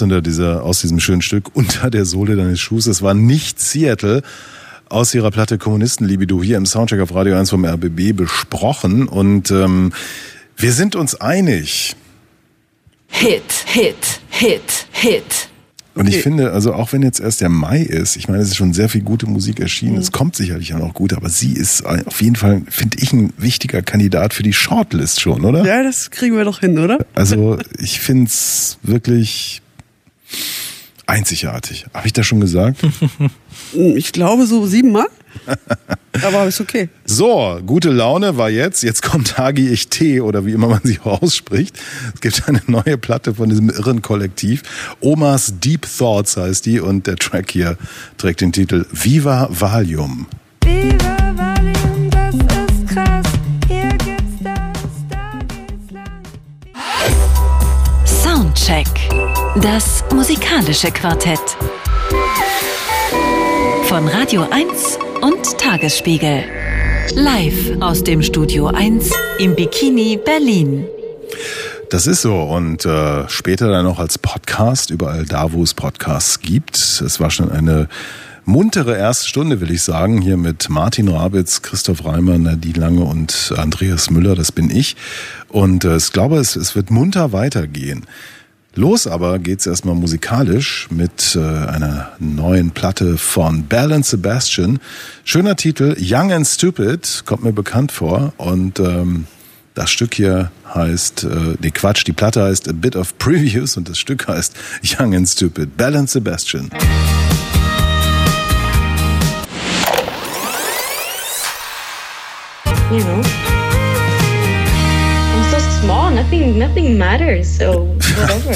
raus unter dieser, aus diesem schönen Stück unter der Sohle deines Schuhs. Es war nicht Seattle aus ihrer Platte Kommunistenlibido hier im Soundcheck auf Radio 1 vom RBB besprochen und ähm, wir sind uns einig. Hit, Hit, Hit, Hit. Und ich finde, also auch wenn jetzt erst der Mai ist, ich meine, es ist schon sehr viel gute Musik erschienen, es kommt sicherlich auch noch gut, aber sie ist auf jeden Fall, finde ich, ein wichtiger Kandidat für die Shortlist schon, oder? Ja, das kriegen wir doch hin, oder? Also ich finde es wirklich einzigartig. Habe ich das schon gesagt? Ich glaube so siebenmal. Aber ist okay. So, gute Laune war jetzt. Jetzt kommt Hagi Ich T oder wie immer man sie auch ausspricht. Es gibt eine neue Platte von diesem irren Kollektiv. Omas Deep Thoughts heißt die und der Track hier trägt den Titel Viva Valium. Viva Valium, das ist krass. Hier gibt's das, da geht's lang. Soundcheck. Das musikalische Quartett. Von Radio 1 und Tagesspiegel. Live aus dem Studio 1 im Bikini Berlin. Das ist so und äh, später dann noch als Podcast überall da, wo es Podcasts gibt. Es war schon eine muntere erste Stunde, will ich sagen, hier mit Martin Rabitz, Christoph Reimer, Nadine Lange und Andreas Müller, das bin ich. Und äh, ich glaube, es, es wird munter weitergehen. Los aber geht's erstmal musikalisch mit äh, einer neuen Platte von Bell and Sebastian. Schöner Titel, Young and Stupid, kommt mir bekannt vor. Und ähm, das Stück hier heißt, äh, nee Quatsch, die Platte heißt A Bit of Previews und das Stück heißt Young and Stupid. Bell and Sebastian. so small, nothing nothing matters, so whatever.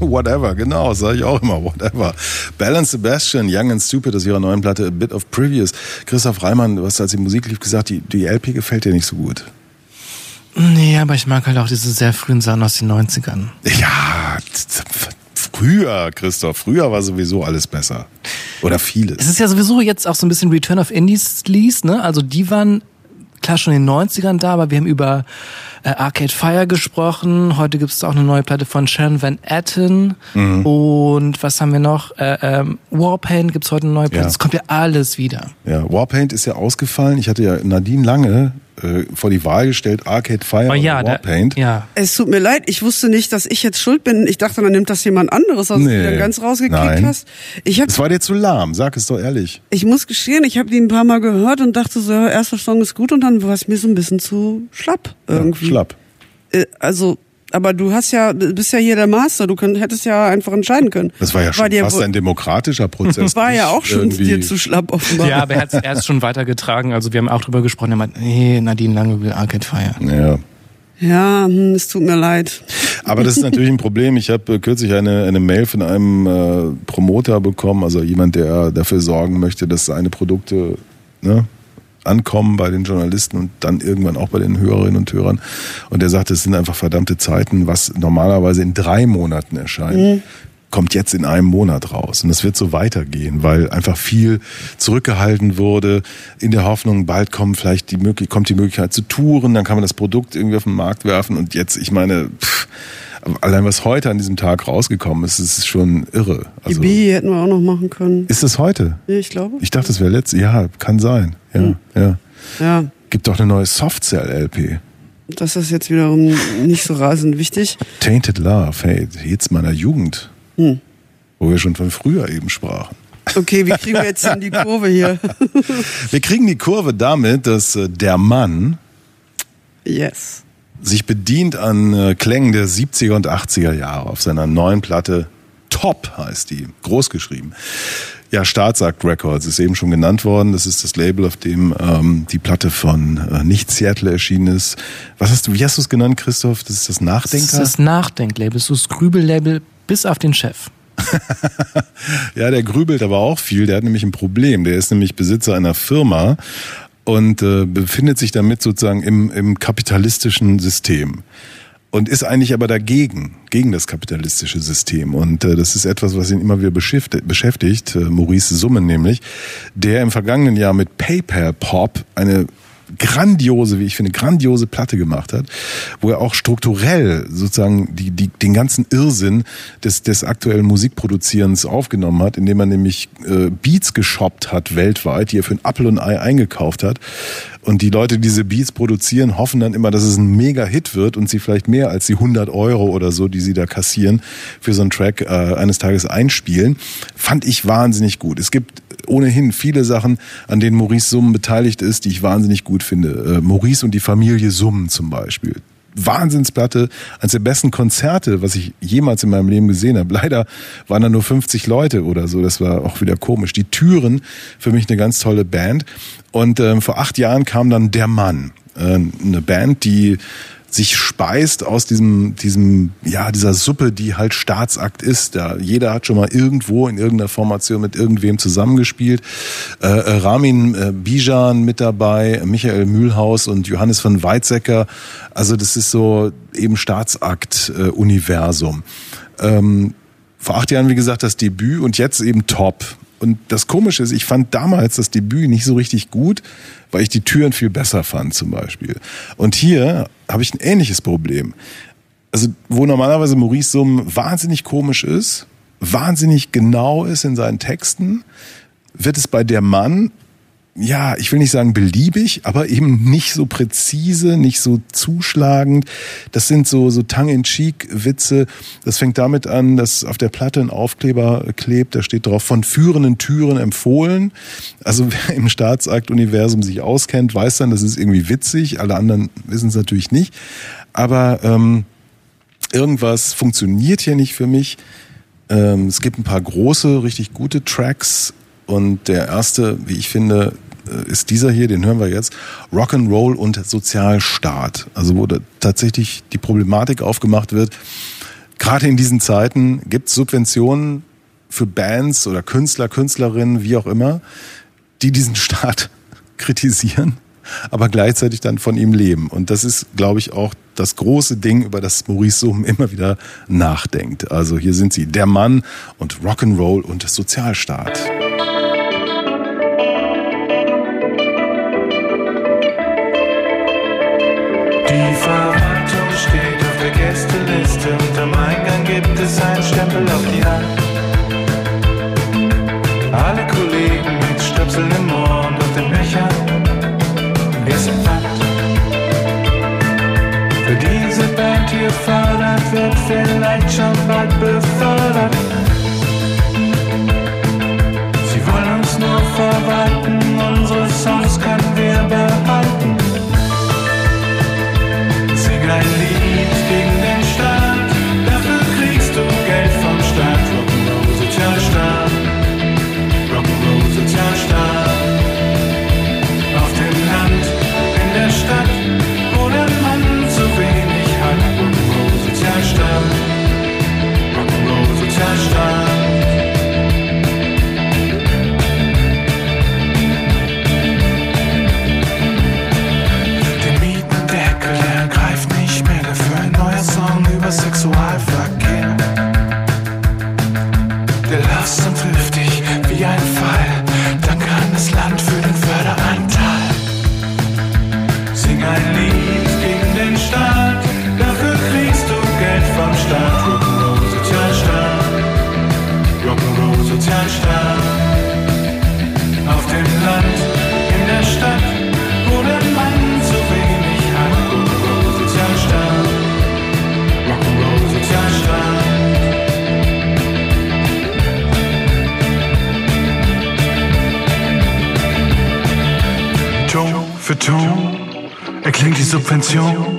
whatever, genau, sage ich auch immer, whatever. And Sebastian, Young and Stupid aus ihrer neuen Platte A Bit of Previous. Christoph Reimann, du hast als die Musik lief gesagt, die, die LP gefällt dir nicht so gut. Nee, aber ich mag halt auch diese sehr frühen Sachen aus den 90ern. Ja, früher, Christoph, früher war sowieso alles besser. Oder vieles. Es ist ja sowieso jetzt auch so ein bisschen Return of Indies Lease, ne? Also die waren klar schon in den 90ern da, aber wir haben über äh, Arcade Fire gesprochen. Heute gibt es auch eine neue Platte von Sharon Van Etten. Mhm. Und was haben wir noch? Äh, ähm, Warpaint gibt es heute eine neue Platte. Ja. Es kommt ja alles wieder. Ja, Warpaint ist ja ausgefallen. Ich hatte ja Nadine Lange äh, vor die Wahl gestellt, Arcade Fire Oh ja, oder da, Warpaint. ja. Es tut mir leid, ich wusste nicht, dass ich jetzt schuld bin. Ich dachte, dann nimmt das jemand anderes, als Nee. du dann ganz rausgekriegt Nein. hast. Ich hab, Es war dir zu lahm, sag es doch ehrlich. ich muss gestehen, ich habe die ein paar Mal gehört und dachte so, ja, erster Song ist gut und dann war es mir so ein bisschen zu schlapp irgendwie. Ja, schlapp. Äh, Also, aber du hast ja, du bist ja hier der Master, du könnt, hättest ja einfach entscheiden können. Das war ja schon dir fast wohl- ein demokratischer Prozess. war ja auch schon irgendwie- dir zu schlapp offenbar. Ja, aber er hat hat's schon weitergetragen. Also wir haben auch drüber gesprochen. Er meint, nee, Nadine Lange will Arcade Fire. Ja. Ja, hm, es tut mir leid. Aber das ist natürlich ein Problem. Ich habe äh, kürzlich eine, eine Mail von einem äh, Promoter bekommen, also jemand, der dafür sorgen möchte, dass seine Produkte ne, ankommen bei den Journalisten und dann irgendwann auch bei den Hörerinnen und Hörern. Und der sagte, es sind einfach verdammte Zeiten, was normalerweise in drei Monaten erscheint. kommt jetzt in einem Monat raus. Und es wird so weitergehen, weil einfach viel zurückgehalten wurde, in der Hoffnung, bald kommen vielleicht die Möglich kommt die Möglichkeit zu touren, dann kann man das Produkt irgendwie auf den Markt werfen. Und jetzt, ich meine, pff, allein was heute an diesem Tag rausgekommen ist, ist schon irre. Die Also, B hätten wir auch noch machen können. ist es heute? Ja, ich glaube. Ich dachte, es wäre letzte. Ja, kann sein. Ja, Hm. ja. Ja, Gibt doch eine neue Softcell-LP. das ist jetzt wiederum nicht so rasend wichtig. Tainted Love, hey, Hits meiner Jugend. Hm. Wo wir schon von früher eben sprachen. Okay, wie kriegen wir jetzt denn die Kurve hier? Wir kriegen die Kurve damit, dass äh, der Mann Yes. Sich bedient an äh, Klängen der 70er und 80er Jahre auf seiner neuen Platte Top heißt die, groß geschrieben. Ja, Staatsakt Records ist eben schon genannt worden. Das ist das Label, auf dem ähm, die Platte von äh, nicht Seattle erschienen ist. Was hast du, wie hast du es genannt, Christoph? Das ist das Das Nachdenker? ist das Nachdenklabel, so das Grübellabel bis auf den Chef. Ja, der grübelt aber auch viel. Der hat nämlich ein Problem. Der ist nämlich Besitzer einer Firma und äh, befindet sich damit sozusagen im, im kapitalistischen System. Und ist eigentlich aber dagegen, gegen das kapitalistische System. Und äh, das ist etwas, was ihn immer wieder beschäftigt, äh, Maurice Summen nämlich, der im vergangenen Jahr mit PayPal Pop eine grandiose, wie ich finde, grandiose Platte gemacht hat, wo er auch strukturell sozusagen die, die, den ganzen Irrsinn des, des aktuellen Musikproduzierens aufgenommen hat, indem er nämlich äh, Beats geshoppt hat weltweit, die er für ein Apple und Ei eingekauft hat. Und die Leute, die diese Beats produzieren, hoffen dann immer, dass es ein Mega-Hit wird und sie vielleicht mehr als die 100 Euro oder so, die sie da kassieren, für so einen Track äh, eines Tages einspielen. Fand ich wahnsinnig gut. Es gibt ohnehin viele Sachen, an denen Maurice Summen beteiligt ist, die ich wahnsinnig gut finde. Äh, Maurice und die Familie Summen zum Beispiel. Wahnsinnsplatte, eines der besten Konzerte, was ich jemals in meinem Leben gesehen habe. Leider waren da nur 50 Leute oder so, das war auch wieder komisch. Die Türen, für mich eine ganz tolle Band. Und ähm, vor acht Jahren kam dann Der Mann, äh, eine Band, die sich speist aus diesem, diesem, ja, dieser Suppe, die halt Staatsakt ist. Da jeder hat schon mal irgendwo in irgendeiner Formation mit irgendwem zusammengespielt. Äh, äh, Ramin äh, Bijan mit dabei, Michael Mühlhaus und Johannes von Weizsäcker. Also das ist so eben Staatsakt-Universum. ähm, vor acht Jahren, wie gesagt, das Debüt und jetzt eben top. Und das Komische ist, ich fand damals das Debüt nicht so richtig gut, weil ich die Türen viel besser fand zum Beispiel. Und hier habe ich ein ähnliches Problem. Also wo normalerweise Maurice Summ wahnsinnig komisch ist, wahnsinnig genau ist in seinen Texten, wird es bei der Mann ja, ich will nicht sagen beliebig, aber eben nicht so präzise, nicht so zuschlagend. Das sind so, so Tongue-in-Cheek-Witze. Das fängt damit an, dass auf der Platte ein Aufkleber klebt, da steht drauf, von führenden Türen empfohlen. Also wer im Staatsakt-Universum sich auskennt, weiß dann, das ist irgendwie witzig. Alle anderen wissen es natürlich nicht. Aber ähm, irgendwas funktioniert hier nicht für mich. Ähm, es gibt ein paar große, richtig gute Tracks. Und der erste, wie ich finde, äh, ist dieser hier, den hören wir jetzt, Rock'n'Roll und Sozialstaat. Also wo tatsächlich die Problematik aufgemacht wird. Gerade in diesen Zeiten gibt es Subventionen für Bands oder Künstler, Künstlerinnen, wie auch immer, die diesen Staat kritisieren, aber gleichzeitig dann von ihm leben. Und das ist, glaube ich, auch das große Ding, über das Maurice Summ immer wieder nachdenkt. Also hier sind sie, der Mann und Rock'n'Roll und Sozialstaat. Die Verwaltung steht auf der Gästeliste und am Eingang gibt es einen Stempel auf die Hand. Alle Kollegen mit Stöpseln im Ohr und auf den Bechern. Wir sind Pfand. Für diese Band hier fördert, wird vielleicht schon bald befördert. Subvention.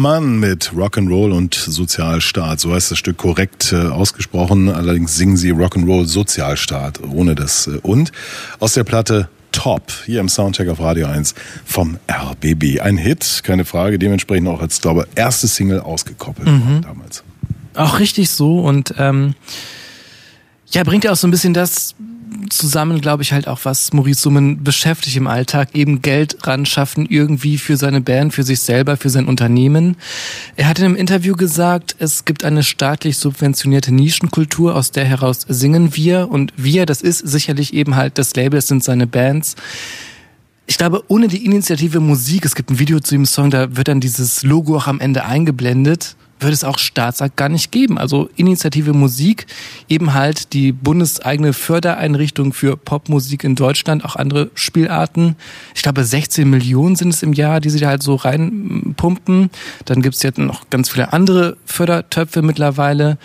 Mann mit Rock'n'Roll und Sozialstaat, so heißt das Stück korrekt äh, ausgesprochen. Allerdings singen sie Rock'n'Roll Sozialstaat ohne das äh, und aus der Platte Top hier im Soundcheck auf Radio 1 vom RBB. Ein Hit, keine Frage, dementsprechend auch als glaube erste Single ausgekoppelt worden damals. Auch richtig so und ähm, ja, bringt ja auch so ein bisschen das zusammen, glaube ich, halt auch, was Maurice Summen beschäftigt im Alltag, eben Geld ran schaffen, irgendwie für seine Band, für sich selber, für sein Unternehmen. Er hat in einem Interview gesagt, es gibt eine staatlich subventionierte Nischenkultur, aus der heraus singen wir und wir, das ist sicherlich eben halt das Label, das sind seine Bands. Ich glaube, ohne die Initiative Musik, es gibt ein Video zu dem Song, da wird dann dieses Logo auch am Ende eingeblendet, würde es auch Staatsakt gar nicht geben. Also Initiative Musik, eben halt die bundeseigene Fördereinrichtung für Popmusik in Deutschland, auch andere Spielarten. Ich glaube, 16 Millionen sind es im Jahr, die sie da halt so reinpumpen. Dann gibt's jetzt noch ganz viele andere Fördertöpfe mittlerweile.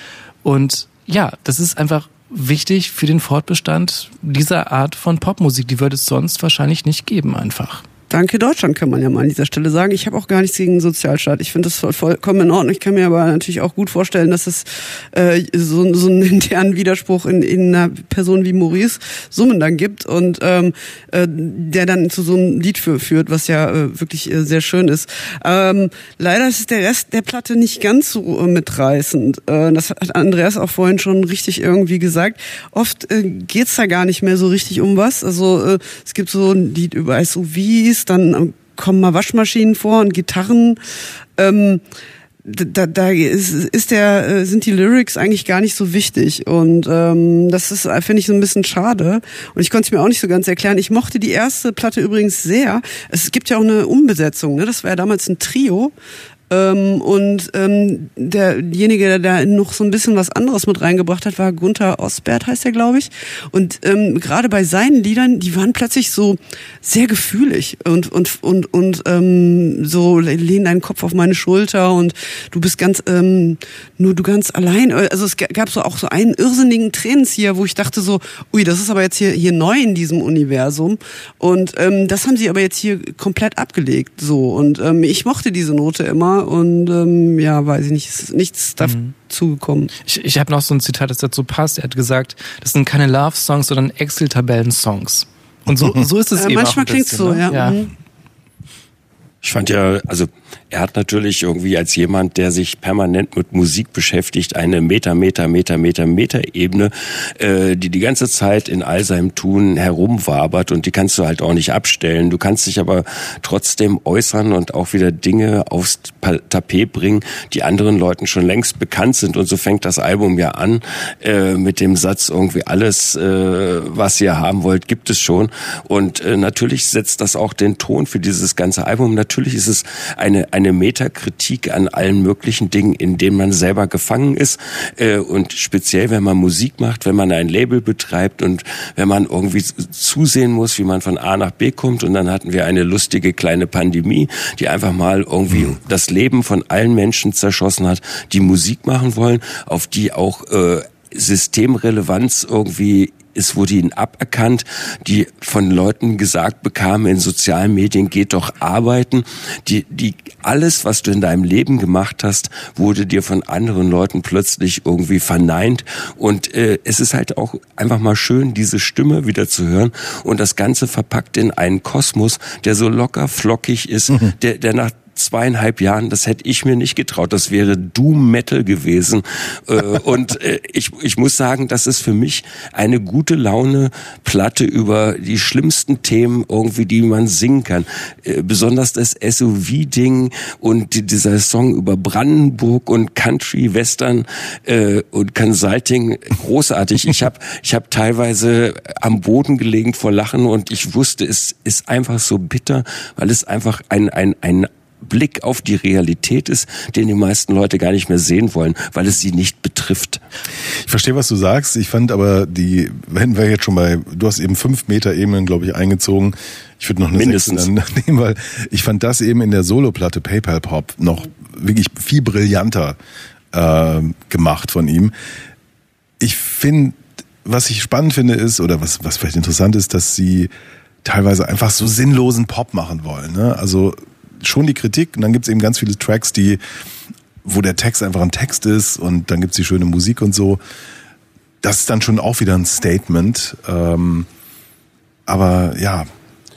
Und ja, das ist einfach wichtig für den Fortbestand dieser Art von Popmusik. Die würde es sonst wahrscheinlich nicht geben einfach. Danke Deutschland, kann man ja mal an dieser Stelle sagen. Ich habe auch gar nichts gegen den Sozialstaat. Ich finde das voll, vollkommen in Ordnung. Ich kann mir aber natürlich auch gut vorstellen, dass es äh, so, so einen internen Widerspruch in, in einer Person wie Maurice Summen dann gibt und ähm, äh, der dann zu so einem Lied für, führt, was ja äh, wirklich äh, sehr schön ist. Ähm, leider ist der Rest der Platte nicht ganz so äh, mitreißend. Äh, das hat Andreas auch vorhin schon richtig irgendwie gesagt. Oft äh, geht's da gar nicht mehr so richtig um was. Also äh, es gibt so ein Lied über SUVs, dann äh, kommen mal Waschmaschinen vor und Gitarren. Ähm, da, da ist, ist der, äh, sind die Lyrics eigentlich gar nicht so wichtig. Und ähm, das ist, äh, finde ich, so ein bisschen schade. Und ich konnte es mir auch nicht so ganz erklären. Ich mochte die erste Platte übrigens sehr. Es gibt ja auch eine Umbesetzung, ne? Das war ja damals ein Trio. Ähm, und ähm, derjenige, der da noch so ein bisschen was anderes mit reingebracht hat, war Gunther Osbert, heißt er, glaube ich. Und ähm, gerade bei seinen Liedern, die waren plötzlich so sehr gefühlig und und und und ähm, so lehn deinen Kopf auf meine Schulter und du bist ganz ähm, nur du ganz allein. Also es gab so auch so einen irrsinnigen Tränenzieher, wo ich dachte so, ui, das ist aber jetzt hier hier neu in diesem Universum. Und ähm, das haben sie aber jetzt hier komplett abgelegt. So und ähm, ich mochte diese Note immer und ähm, ja, weiß ich nicht, ist nichts dazu gekommen. Ich, ich habe noch so ein Zitat, das dazu passt. Er hat gesagt, das sind keine Love-Songs, sondern Excel-Tabellen-Songs. Und so, so ist es Äh, eben manchmal klingt's bisschen, so, ne? ja. Mhm. Ich fand ja, also er hat natürlich irgendwie als jemand, der sich permanent mit Musik beschäftigt, eine Meter, Meter, Meter, Meter, Meter-Ebene, äh, die die ganze Zeit in all seinem Tun herumwabert und die kannst du halt auch nicht abstellen. Du kannst dich aber trotzdem äußern und auch wieder Dinge aufs Tapet bringen, die anderen Leuten schon längst bekannt sind. Und so fängt das Album ja an äh, mit dem Satz irgendwie alles, äh, was ihr haben wollt, gibt es schon. Und äh, natürlich setzt das auch den Ton für dieses ganze Album. Natürlich ist es eine eine Metakritik an allen möglichen Dingen, in denen man selber gefangen ist. Äh, und speziell, wenn man Musik macht, wenn man ein Label betreibt und wenn man irgendwie zusehen muss, wie man von A nach B kommt. Und dann hatten wir eine lustige kleine Pandemie, die einfach mal irgendwie das Leben von allen Menschen zerschossen hat, die Musik machen wollen, auf die auch äh, Systemrelevanz irgendwie es wurde ihnen aberkannt, die von Leuten gesagt bekamen in sozialen Medien, geht doch arbeiten. Die, die, alles, was du in deinem Leben gemacht hast, wurde dir von anderen Leuten plötzlich irgendwie verneint. Und äh, es ist halt auch einfach mal schön, diese Stimme wieder zu hören und das Ganze verpackt in einen Kosmos, der so locker flockig ist, der, der nach zweieinhalb Jahren, das hätte ich mir nicht getraut. Das wäre Doom Metal gewesen. Äh, Und äh, ich, ich muss sagen, das ist für mich eine gute Laune Platte über die schlimmsten Themen irgendwie, die man singen kann. Äh, Besonders das SUV-Ding und die- dieser Song über Brandenburg und Country, Western und Consulting, großartig. Ich habe ich hab teilweise am Boden gelegen vor Lachen und ich wusste, es ist einfach so bitter, weil es einfach ein, ein, ein Blick auf die Realität ist, den die meisten Leute gar nicht mehr sehen wollen, weil es sie nicht betrifft. Ich verstehe, was du sagst. Ich fand aber die, wenn wir jetzt schon bei, du hast eben fünf Meter Ebenen, glaube ich, eingezogen. Ich würde noch eine Mindestens. Sechste dann nehmen, weil ich fand das eben in der Soloplatte PayPal Pop noch wirklich viel brillanter äh, gemacht von ihm. Ich finde, was ich spannend finde ist, oder was, was vielleicht interessant ist, dass sie teilweise einfach so sinnlosen Pop machen wollen. Ne? Also schon die Kritik und dann gibt's eben ganz viele Tracks, die, wo der Text einfach ein Text ist und dann gibt's die schöne Musik und so. Das ist dann schon auch wieder ein Statement. Ähm, aber ja,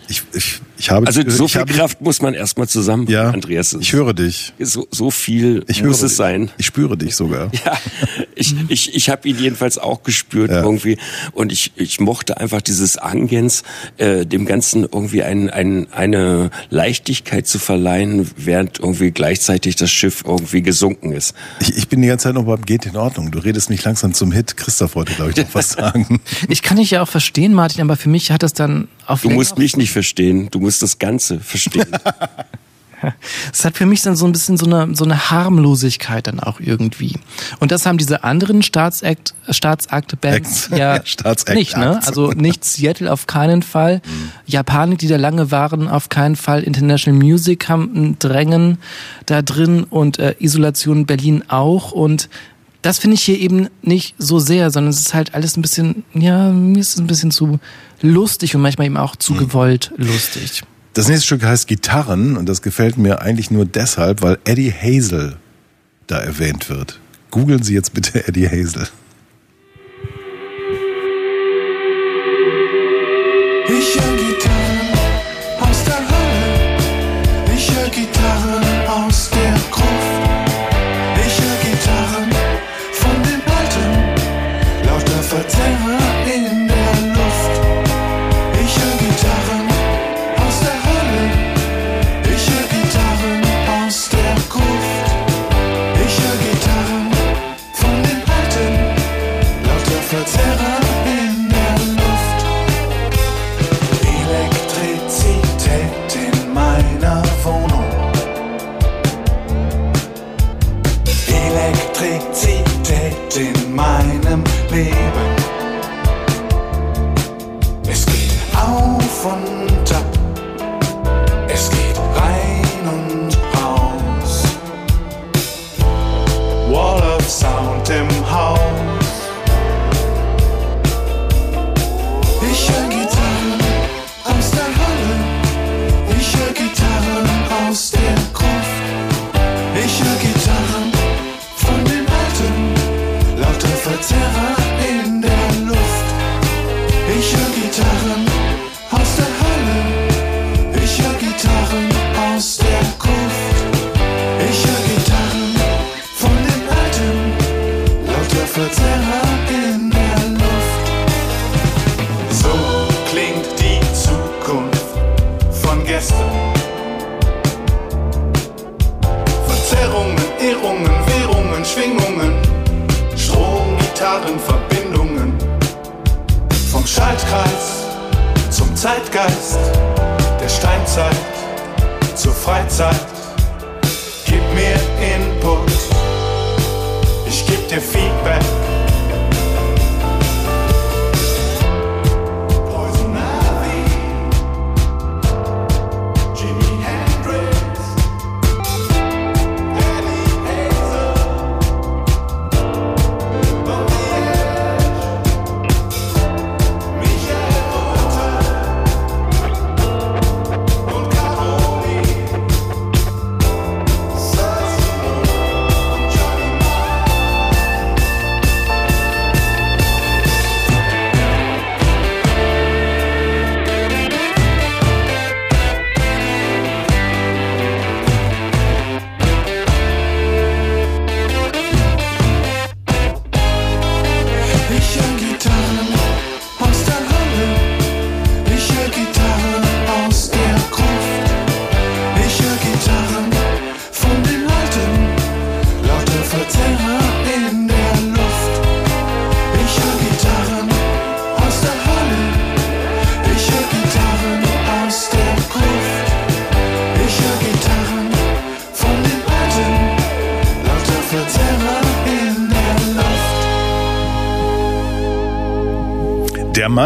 ich, ich, ich habe Also so ich viel habe, Kraft muss man erstmal zusammen, Ja, Andreas. ich höre dich. So, so viel Ich muss es dich. sein. Ich spüre dich sogar. Ja, ich, ich, ich habe ihn jedenfalls auch gespürt Ja. irgendwie und ich, ich mochte einfach dieses Angens, äh, dem Ganzen irgendwie ein, ein, eine Leichtigkeit zu verleihen, während irgendwie gleichzeitig das Schiff irgendwie gesunken ist. Ich, ich bin die ganze Zeit noch beim Geht in Ordnung. Du redest mich langsam zum Hit. Christoph wollte, glaube ich, noch was sagen. Ich kann dich ja auch verstehen, Martin, aber für mich hat das dann auf Du musst mich nicht verstehen, du musst das Ganze verstehen. Es hat für mich dann so ein bisschen so eine, so eine Harmlosigkeit dann auch irgendwie. Und das haben diese anderen Staatsakt, Staatsakt-Bands Acts. ja Staatsakt- nicht, ne? Also nicht Seattle auf keinen Fall. Japanik, die da lange waren, auf keinen Fall. International Music haben ein Drängen da drin und äh, Isolation Berlin auch. Und das finde ich hier eben nicht so sehr, sondern es ist halt alles ein bisschen, ja, mir ist es ein bisschen zu lustig und manchmal eben auch zu gewollt lustig. Das nächste Stück heißt Gitarren und das gefällt mir eigentlich nur deshalb, weil Eddie Hazel da erwähnt wird. Googeln Sie jetzt bitte Eddie Hazel. Ich höre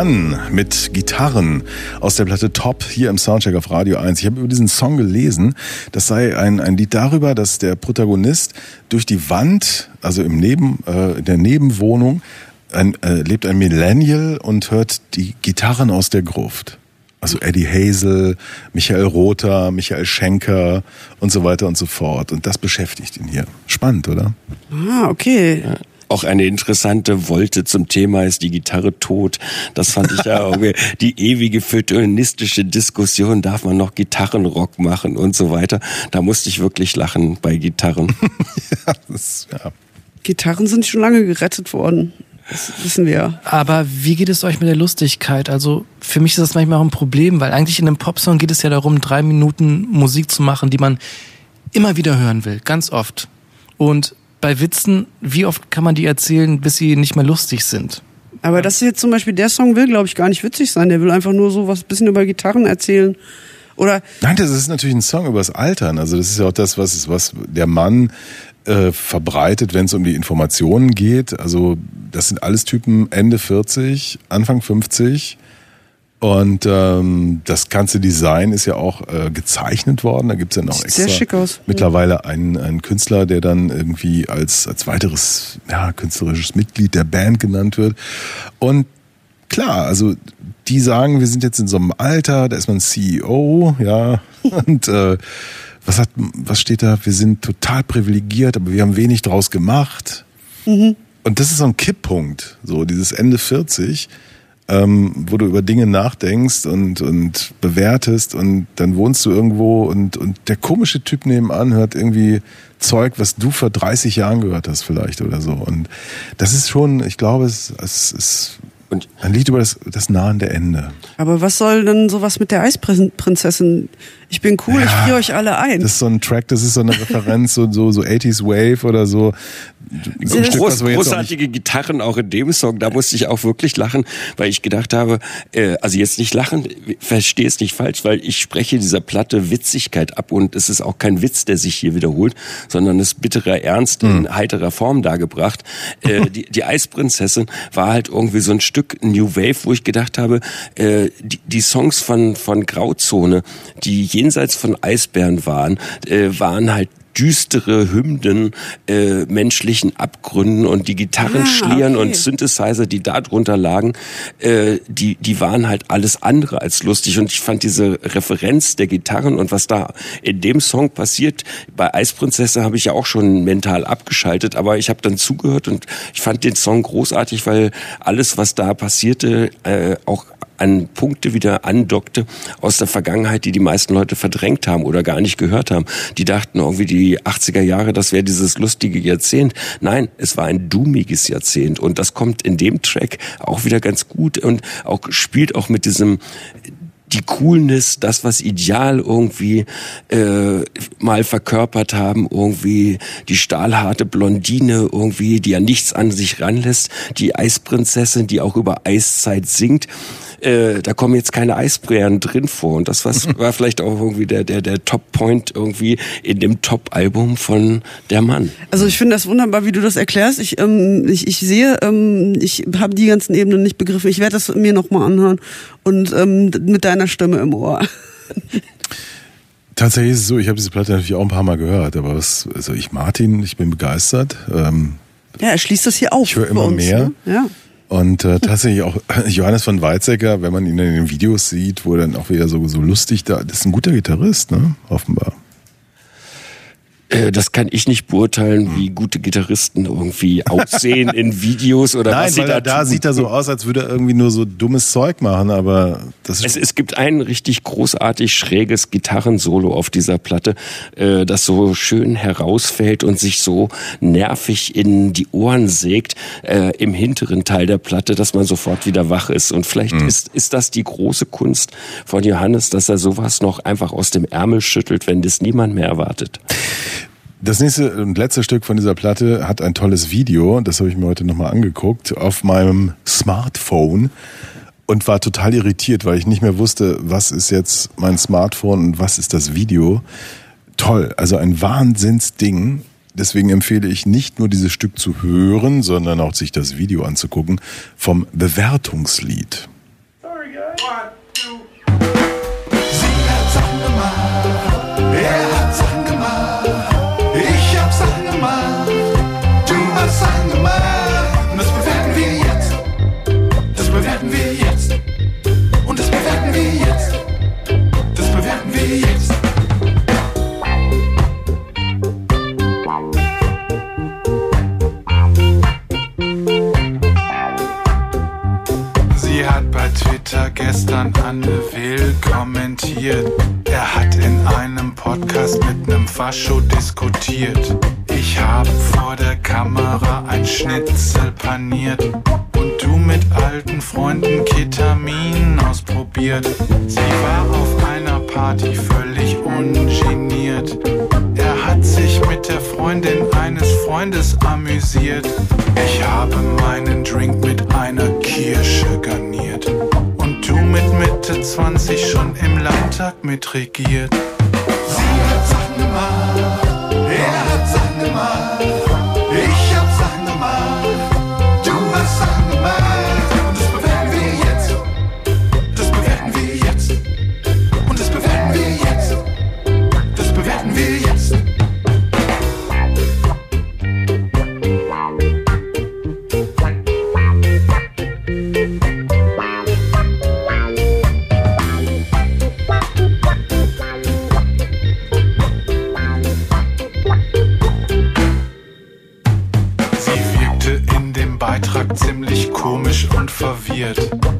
Mann mit Gitarren aus der Platte Top hier im Soundcheck auf Radio 1. Ich habe über diesen Song gelesen, das sei ein, ein Lied darüber, dass der Protagonist durch die Wand, also im Neben, äh, in der Nebenwohnung, ein, äh, lebt ein Millennial und hört die Gitarren aus der Gruft. Also Eddie Hazel, Michael Rother, Michael Schenker und so weiter und so fort. Und das beschäftigt ihn hier. Spannend, oder? Ah, okay. Auch eine interessante Wolte zum Thema ist die Gitarre tot. Das fand ich ja irgendwie die ewige feuilletonistische Diskussion, darf man noch Gitarrenrock machen und so weiter. Da musste ich wirklich lachen bei Gitarren. Das, ja. Gitarren sind schon lange gerettet worden. Das wissen wir. Aber wie geht es euch mit der Lustigkeit? Also für mich ist das manchmal auch ein Problem, weil eigentlich in einem Popsong geht es ja darum, drei Minuten Musik zu machen, die man immer wieder hören will, ganz oft. Und bei Witzen, wie oft kann man die erzählen, bis sie nicht mehr lustig sind? Aber das ist jetzt zum Beispiel, der Song will, glaube ich, gar nicht witzig sein. Der will einfach nur so was bisschen über Gitarren erzählen. Oder Nein, das ist natürlich ein Song über das Altern. Also das ist ja auch das, was, was der Mann äh, verbreitet, wenn es um die Informationen geht. Also das sind alles Typen Ende 40, Anfang 50. Und ähm, das ganze Design ist ja auch äh, gezeichnet worden. Da gibt's ja noch Sieht extra sehr schick aus. mittlerweile einen, einen Künstler, der dann irgendwie als, als weiteres ja, künstlerisches Mitglied der Band genannt wird. Und klar, also die sagen, wir sind jetzt in so einem Alter, da ist man CEO, ja, und äh, was hat, was steht da? Wir sind total privilegiert, aber wir haben wenig draus gemacht. Und das ist so ein Kipppunkt, so dieses Ende 40, ähm, wo du über Dinge nachdenkst und, und bewertest und dann wohnst du irgendwo und, und der komische Typ nebenan hört irgendwie Zeug, was du vor 30 Jahren gehört hast vielleicht oder so. Und das ist schon, ich glaube, es, es ist Und ein Lied über das, das nahende Ende. aber was soll denn sowas mit der Eisprinzessin? Ich bin cool, ich friere euch alle ein. Das ist so ein Track, das ist so eine Referenz, so, so, so 80s Wave oder so. so ein Stück, was wir jetzt auch großartige Gitarren auch in dem Song, da musste ich auch wirklich lachen, weil ich gedacht habe, äh, also jetzt nicht lachen, verstehe es nicht falsch, weil ich spreche dieser Platte Witzigkeit ab und es ist auch kein Witz, der sich hier wiederholt, sondern es ist bitterer Ernst in heiterer Form dargebracht. Äh, die, die Eisprinzessin war halt irgendwie so ein Stück New Wave, wo ich gedacht habe, äh, die, die Songs von, von Grauzone, die jenseits von Eisbären waren, äh, waren halt düstere Hymnen äh, menschlichen Abgründen und die Gitarren Ah, okay. und Synthesizer, die da drunter lagen, äh, die, die waren halt alles andere als lustig. Und ich fand diese Referenz der Gitarren und was da in dem Song passiert, bei Eisprinzesse habe ich ja auch schon mental abgeschaltet, aber ich habe dann zugehört und ich fand den Song großartig, weil alles, was da passierte, äh, auch an Punkte wieder andockte aus der Vergangenheit, die die meisten Leute verdrängt haben oder gar nicht gehört haben. Die dachten irgendwie die 80er Jahre, das wäre dieses lustige Jahrzehnt. Nein, es war ein doomiges Jahrzehnt und das kommt in dem Track auch wieder ganz gut und auch spielt auch mit diesem die Coolness, das, was Ideal irgendwie äh, mal verkörpert haben, irgendwie die stahlharte Blondine irgendwie, die ja nichts an sich ranlässt, die Eisprinzessin, die auch über Eiszeit singt. Äh, da kommen jetzt keine Eisbären drin vor. Und das was, war vielleicht auch irgendwie der, der, der Top-Point irgendwie in dem Top-Album von Der Mann. Also ich finde das wunderbar, wie du das erklärst. Ich, ähm, ich, ich sehe, ähm, ich habe die ganzen Ebenen nicht begriffen. Ich werde das mir nochmal anhören und ähm, mit deiner Stimme im Ohr. Tatsächlich ist es so, ich habe diese Platte natürlich auch ein paar Mal gehört, aber was, also ich Martin, ich bin begeistert. Ähm, Ja, er schließt das hier auf. Ich höre bei immer uns, mehr. Ne? Ja. Und äh, tatsächlich auch Johannes von Weizsäcker, wenn man ihn in den Videos sieht, wo er dann auch wieder so, so lustig da, das ist ein guter Gitarrist, ne? Offenbar. Äh, das kann ich nicht beurteilen, wie gute Gitarristen irgendwie aussehen in Videos oder Nein, was sie weil da da tun. sieht er so aus, als würde er irgendwie nur so dummes Zeug machen, aber das ist Es, es gibt ein richtig großartig schräges Gitarrensolo auf dieser Platte, äh, das so schön herausfällt und sich so nervig in die Ohren sägt äh, im hinteren Teil der Platte, dass man sofort wieder wach ist. Und vielleicht ist, ist das die große Kunst von Johannes, dass er sowas noch einfach aus dem Ärmel schüttelt, wenn das niemand mehr erwartet. Das nächste und letzte Stück von dieser Platte hat ein tolles Video, das habe ich mir heute nochmal angeguckt, auf meinem Smartphone und war total irritiert, weil ich nicht mehr wusste, was ist jetzt mein Smartphone und was ist das Video. Toll, also ein Wahnsinnsding. Deswegen empfehle ich nicht nur dieses Stück zu hören, sondern auch sich das Video anzugucken vom Bewertungslied. Bei Twitter gestern Anne Will kommentiert. Er hat in einem Podcast mit nem Fascho diskutiert. Ich habe vor der Kamera ein Schnitzel paniert und du mit alten Freunden Ketamin ausprobiert. Sie war auf einer Party völlig ungeniert. Hat sich mit der Freundin eines Freundes amüsiert. Ich habe meinen Drink mit einer Kirsche garniert. Und du mit Mitte 21 schon im Landtag mitregiert. Sie hat Sachen gemacht, er hat Sachen gemacht, passiert.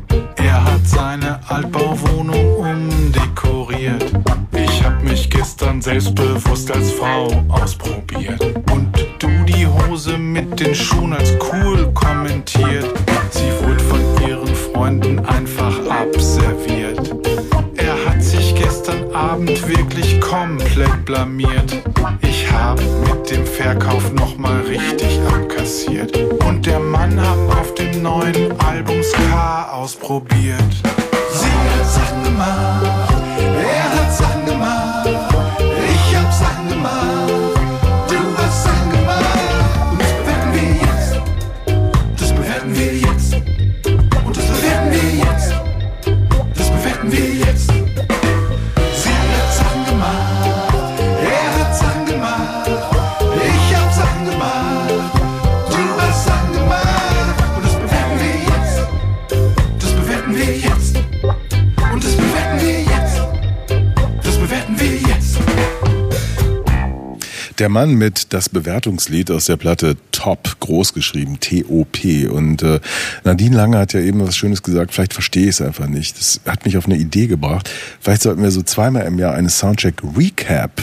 Mann mit das Bewertungslied aus der Platte Top, großgeschrieben, T-O-P. Und äh, Nadine Lange hat ja eben was Schönes gesagt, vielleicht verstehe ich es einfach nicht. Das hat mich auf eine Idee gebracht. Vielleicht sollten wir so zweimal im Jahr eine Soundcheck-Recap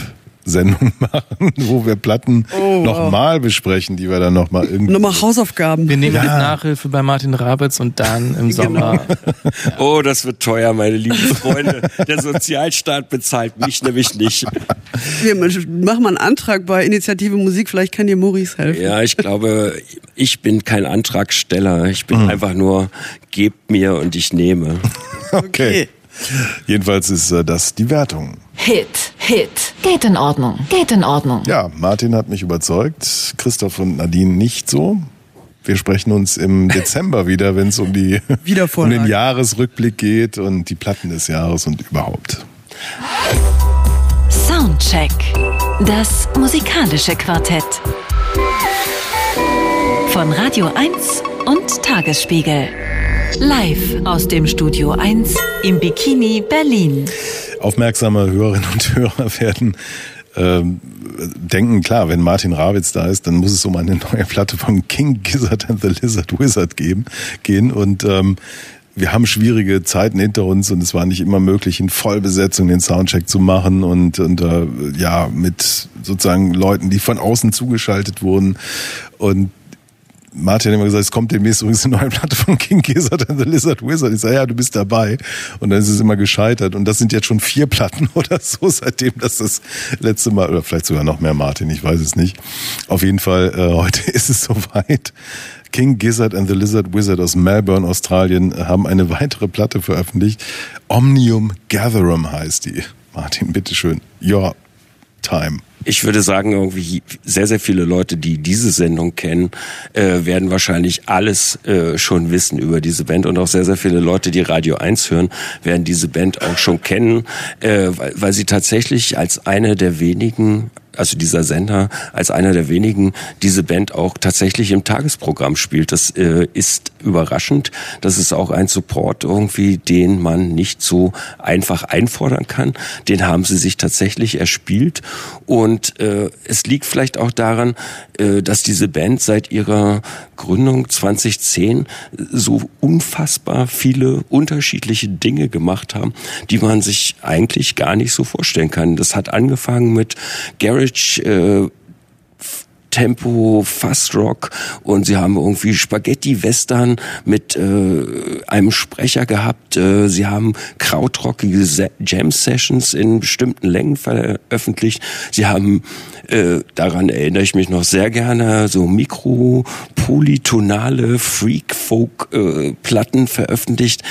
Sendung machen, wo wir Platten Oh, nochmal besprechen, die wir dann nochmal irgendwie... Nochmal Hausaufgaben. Wir nehmen Ja. mit Nachhilfe bei Martin Rabitz und dann im Sommer. Oh, das wird teuer, meine lieben Freunde. Der Sozialstaat bezahlt mich nämlich nicht. Wir machen mal einen Antrag bei Initiative Musik, vielleicht kann dir Maurice helfen. Ja, ich glaube, ich bin kein Antragsteller. Ich bin einfach nur, gebt mir und ich nehme. Okay. Jedenfalls ist äh, das die Wertung. Hit, Hit. Geht in Ordnung, geht in Ordnung. Ja, Martin hat mich überzeugt, Christoph und Nadine nicht so. Wir sprechen uns im Dezember wieder, wenn es um die um den Jahresrückblick geht und die Platten des Jahres und überhaupt. Soundcheck. Das musikalische Quartett. Von Radio 1 und Tagesspiegel. Live aus dem Studio 1 im Bikini Berlin. Aufmerksame Hörerinnen und Hörer werden ähm, denken, klar, wenn Martin Rawitz da ist, dann muss es um eine neue Platte von King Gizzard and the Lizard Wizard geben, gehen und ähm, wir haben schwierige Zeiten hinter uns und es war nicht immer möglich, in Vollbesetzung den Soundcheck zu machen und, und äh, ja, mit sozusagen Leuten, die von außen zugeschaltet wurden. Und Martin hat immer gesagt, es kommt demnächst übrigens eine neue Platte von King Gizzard and the Lizard Wizard. Ich sage, ja, du bist dabei. Und dann ist es immer gescheitert. Und das sind jetzt schon vier Platten oder so, seitdem das das letzte Mal, oder vielleicht sogar noch mehr Martin, ich weiß es nicht. Auf jeden Fall, äh, heute ist es soweit. King Gizzard and the Lizard Wizard aus Melbourne, Australien, haben eine weitere Platte veröffentlicht. Omnium Gatherum heißt die. Martin, bitteschön. Your time. Ich würde sagen, irgendwie sehr, sehr viele Leute, die diese Sendung kennen, äh, werden wahrscheinlich alles äh, schon wissen über diese Band. Und auch sehr, sehr viele Leute, die Radio 1 hören, werden diese Band auch schon kennen, äh, weil, weil sie tatsächlich als eine der wenigen also dieser Sender als einer der wenigen diese Band auch tatsächlich im Tagesprogramm spielt. Das äh, ist überraschend. Das ist auch ein Support irgendwie, den man nicht so einfach einfordern kann. Den haben sie sich tatsächlich erspielt. Und äh, es liegt vielleicht auch daran, äh, dass diese Band seit ihrer Gründung 2010 so unfassbar viele unterschiedliche Dinge gemacht haben, die man sich eigentlich gar nicht so vorstellen kann. Das hat angefangen mit Garage äh, Tempo, Fast Rock und sie haben irgendwie Spaghetti-Western mit äh, einem Sprecher gehabt. Äh, sie haben krautrockige Se- Jam-Sessions in bestimmten Längen veröffentlicht. Sie haben, äh, daran erinnere ich mich noch sehr gerne, so mikropolytonale Freak-Folk-Platten veröffentlicht.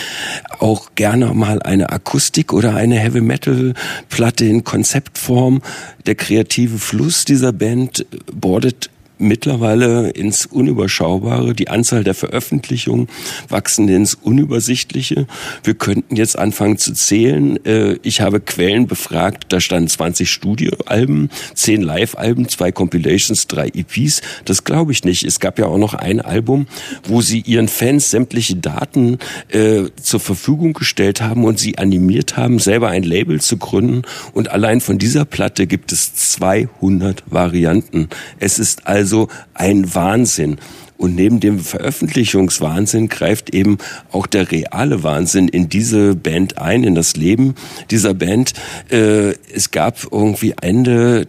Auch gerne mal eine Akustik- oder eine Heavy-Metal-Platte in Konzeptform. Der kreative Fluss dieser Band bordet mittlerweile ins Unüberschaubare. Die Anzahl der Veröffentlichungen wachsen ins Unübersichtliche. Wir könnten jetzt anfangen zu zählen. Äh, Ich habe Quellen befragt, da standen 20 Studioalben, 10 Live-Alben, zwei Compilations, drei EPs. Das glaube ich nicht. Es gab ja auch noch ein Album, wo sie ihren Fans sämtliche Daten äh, zur Verfügung gestellt haben und sie animiert haben, selber ein Label zu gründen. Und allein von dieser Platte gibt es 200 Varianten. Es ist also ein Wahnsinn. Und neben dem Veröffentlichungswahnsinn greift eben auch der reale Wahnsinn in diese Band ein, in das Leben dieser Band. Äh, es gab irgendwie Ende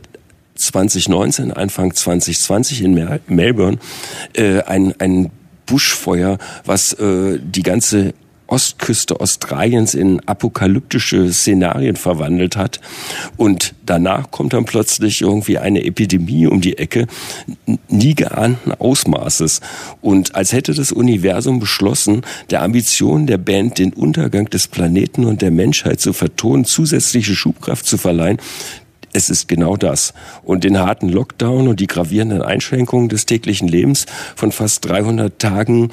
2019, Anfang 2020 in Mel Melbourne äh, ein, ein Buschfeuer, was äh, die ganze Ostküste Australiens in apokalyptische Szenarien verwandelt hat. Und danach kommt dann plötzlich irgendwie eine Epidemie um die Ecke, nie geahnten Ausmaßes. Und als hätte das Universum beschlossen, der Ambition der Band, den Untergang des Planeten und der Menschheit zu vertonen, zusätzliche Schubkraft zu verleihen, es ist genau das. Und den harten Lockdown und die gravierenden Einschränkungen des täglichen Lebens von fast 300 Tagen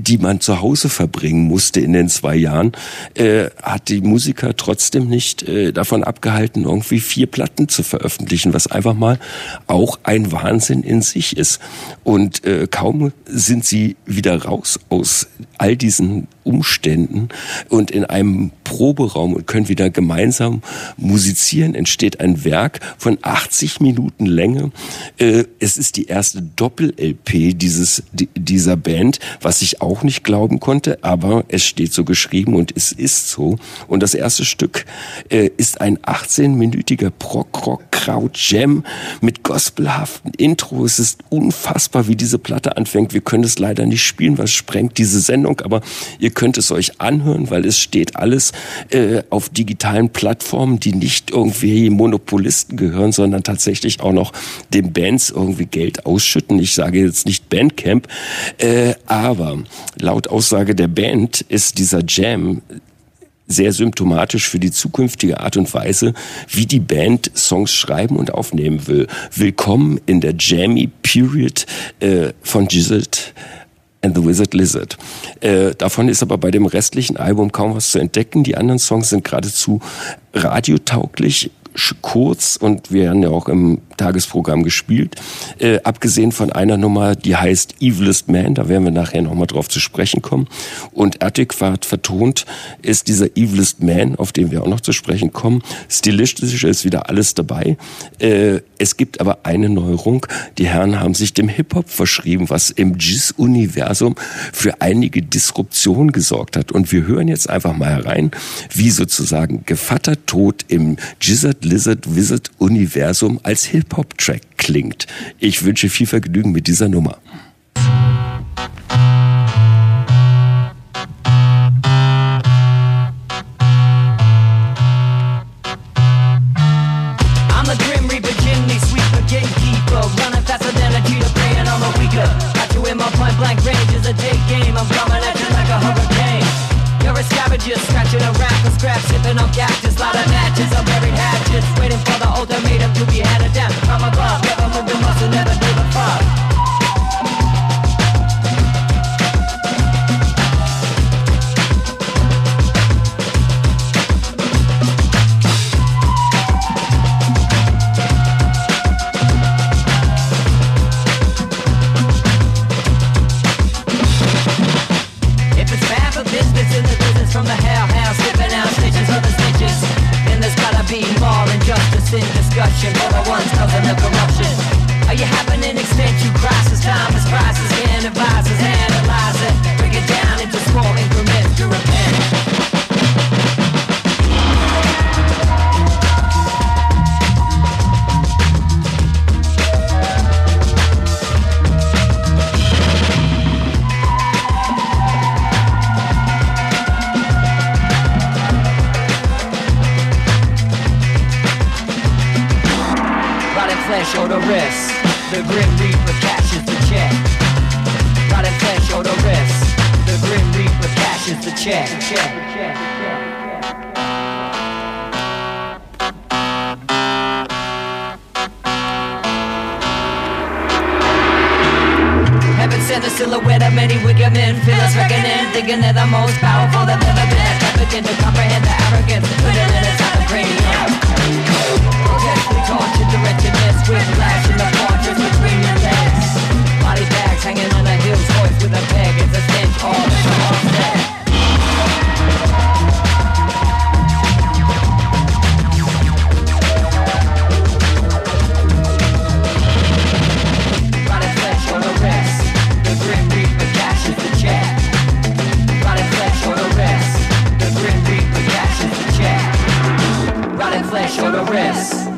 die man zu Hause verbringen musste in den zwei Jahren, äh, hat die Musiker trotzdem nicht äh, davon abgehalten, irgendwie vier Platten zu veröffentlichen, was einfach mal auch ein Wahnsinn in sich ist. Und äh, kaum sind sie wieder raus aus all diesen Umständen und in einem Proberaum und können wieder gemeinsam musizieren, entsteht ein Werk von 80 Minuten Länge. Äh, es ist die erste Doppel-LP dieses, di- dieser Band, was ich auch nicht glauben konnte, aber es steht so geschrieben und es ist so. Und das erste Stück äh, ist ein 18-minütiger Prog-Rock-Kraut-Jam mit gospelhaften Intro. Es ist unfassbar, wie diese Platte anfängt. Wir können es leider nicht spielen, was sprengt diese Sendung, aber ihr könnt es euch anhören, weil es steht alles äh, auf digitalen Plattformen, die nicht irgendwie Monopolisten gehören, sondern tatsächlich auch noch den Bands irgendwie Geld ausschütten. Ich sage jetzt nicht Bandcamp, äh, aber laut Aussage der Band ist dieser Jam sehr symptomatisch für die zukünftige Art und Weise, wie die Band Songs schreiben und aufnehmen will. Willkommen in der Jammy Period äh, von Gizzard and the Wizard Lizard. Äh, davon ist aber bei dem restlichen Album kaum was zu entdecken. Die anderen Songs sind geradezu radiotauglich, kurz und werden ja auch im Tagesprogramm gespielt. Äh, abgesehen von einer Nummer, die heißt Evilest Man, da werden wir nachher nochmal drauf zu sprechen kommen. Und adäquat vertont ist dieser Evilest Man, auf den wir auch noch zu sprechen kommen. Stilistisch ist wieder alles dabei. Äh, es gibt aber eine Neuerung. Die Herren haben sich dem Hip-Hop verschrieben, was im Jizz-Universum für einige Disruption gesorgt hat. Und wir hören jetzt einfach mal herein, wie sozusagen Gevatter Tod im Gizzard Lizard Wizard Universum als Hip-Hop-Track klingt. Ich wünsche viel Vergnügen mit dieser Nummer. A scavenger, scratching around for scraps, sipping on cactus, lot of matches, I'm buried hatchets, waiting for the ultimatum to be handed down. I'm above, never moving muscle, never give a fuck. constant discussion Everyone's causing a corruption. Are you happening an you crisis? Time is prices, analyze it, Break it down. Or the wrist. The grim reaper cashes the check. Rotted flesh or the wrist. The grim reaper cashes the check. check, check, a silhouette of many wicked men Feel us reckoning, thinking they're the most powerful they've ever been I begin to comprehend the arrogance Put Hidden inside the cranium Grotesquely tortured, the wretchedness With flash in the fortress between your legs. Body bags hanging on a hill's voice with a peg It's a stench all it. Rotted flesh the the wrist.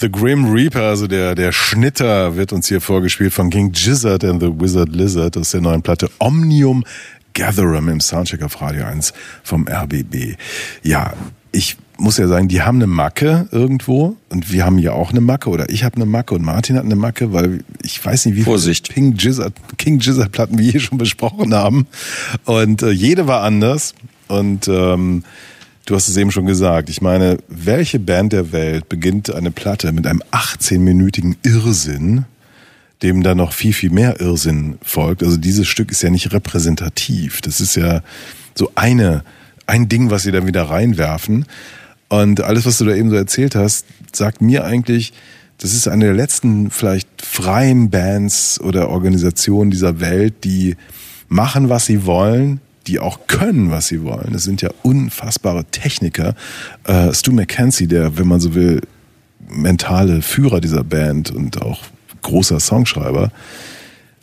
The Grim Reaper, also der, der Schnitter, wird uns hier vorgespielt von King Gizzard and the Wizard Lizard aus der neuen Platte Omnium Gatherum im Soundcheck auf Radio 1 vom RBB. Ja, ich muss ja sagen, die haben eine Macke irgendwo und wir haben ja auch eine Macke oder ich habe eine Macke und Martin hat eine Macke, weil ich weiß nicht, wie Vorsicht. viele King Gizzard, King Gizzard Platten wir hier schon besprochen haben und äh, jede war anders und ähm, Du hast es eben schon gesagt. Ich meine, welche Band der Welt beginnt eine Platte mit einem 18-minütigen Irrsinn, dem dann noch viel, viel mehr Irrsinn folgt? Also dieses Stück ist ja nicht repräsentativ. Das ist ja so eine, ein Ding, was sie dann wieder reinwerfen. Und alles, was du da eben so erzählt hast, sagt mir eigentlich, das ist eine der letzten vielleicht freien Bands oder Organisationen dieser Welt, die machen, was sie wollen, die auch können, was sie wollen. Das sind ja unfassbare Techniker. Äh, Stu McKenzie, der, wenn man so will, mentale Führer dieser Band und auch großer Songschreiber,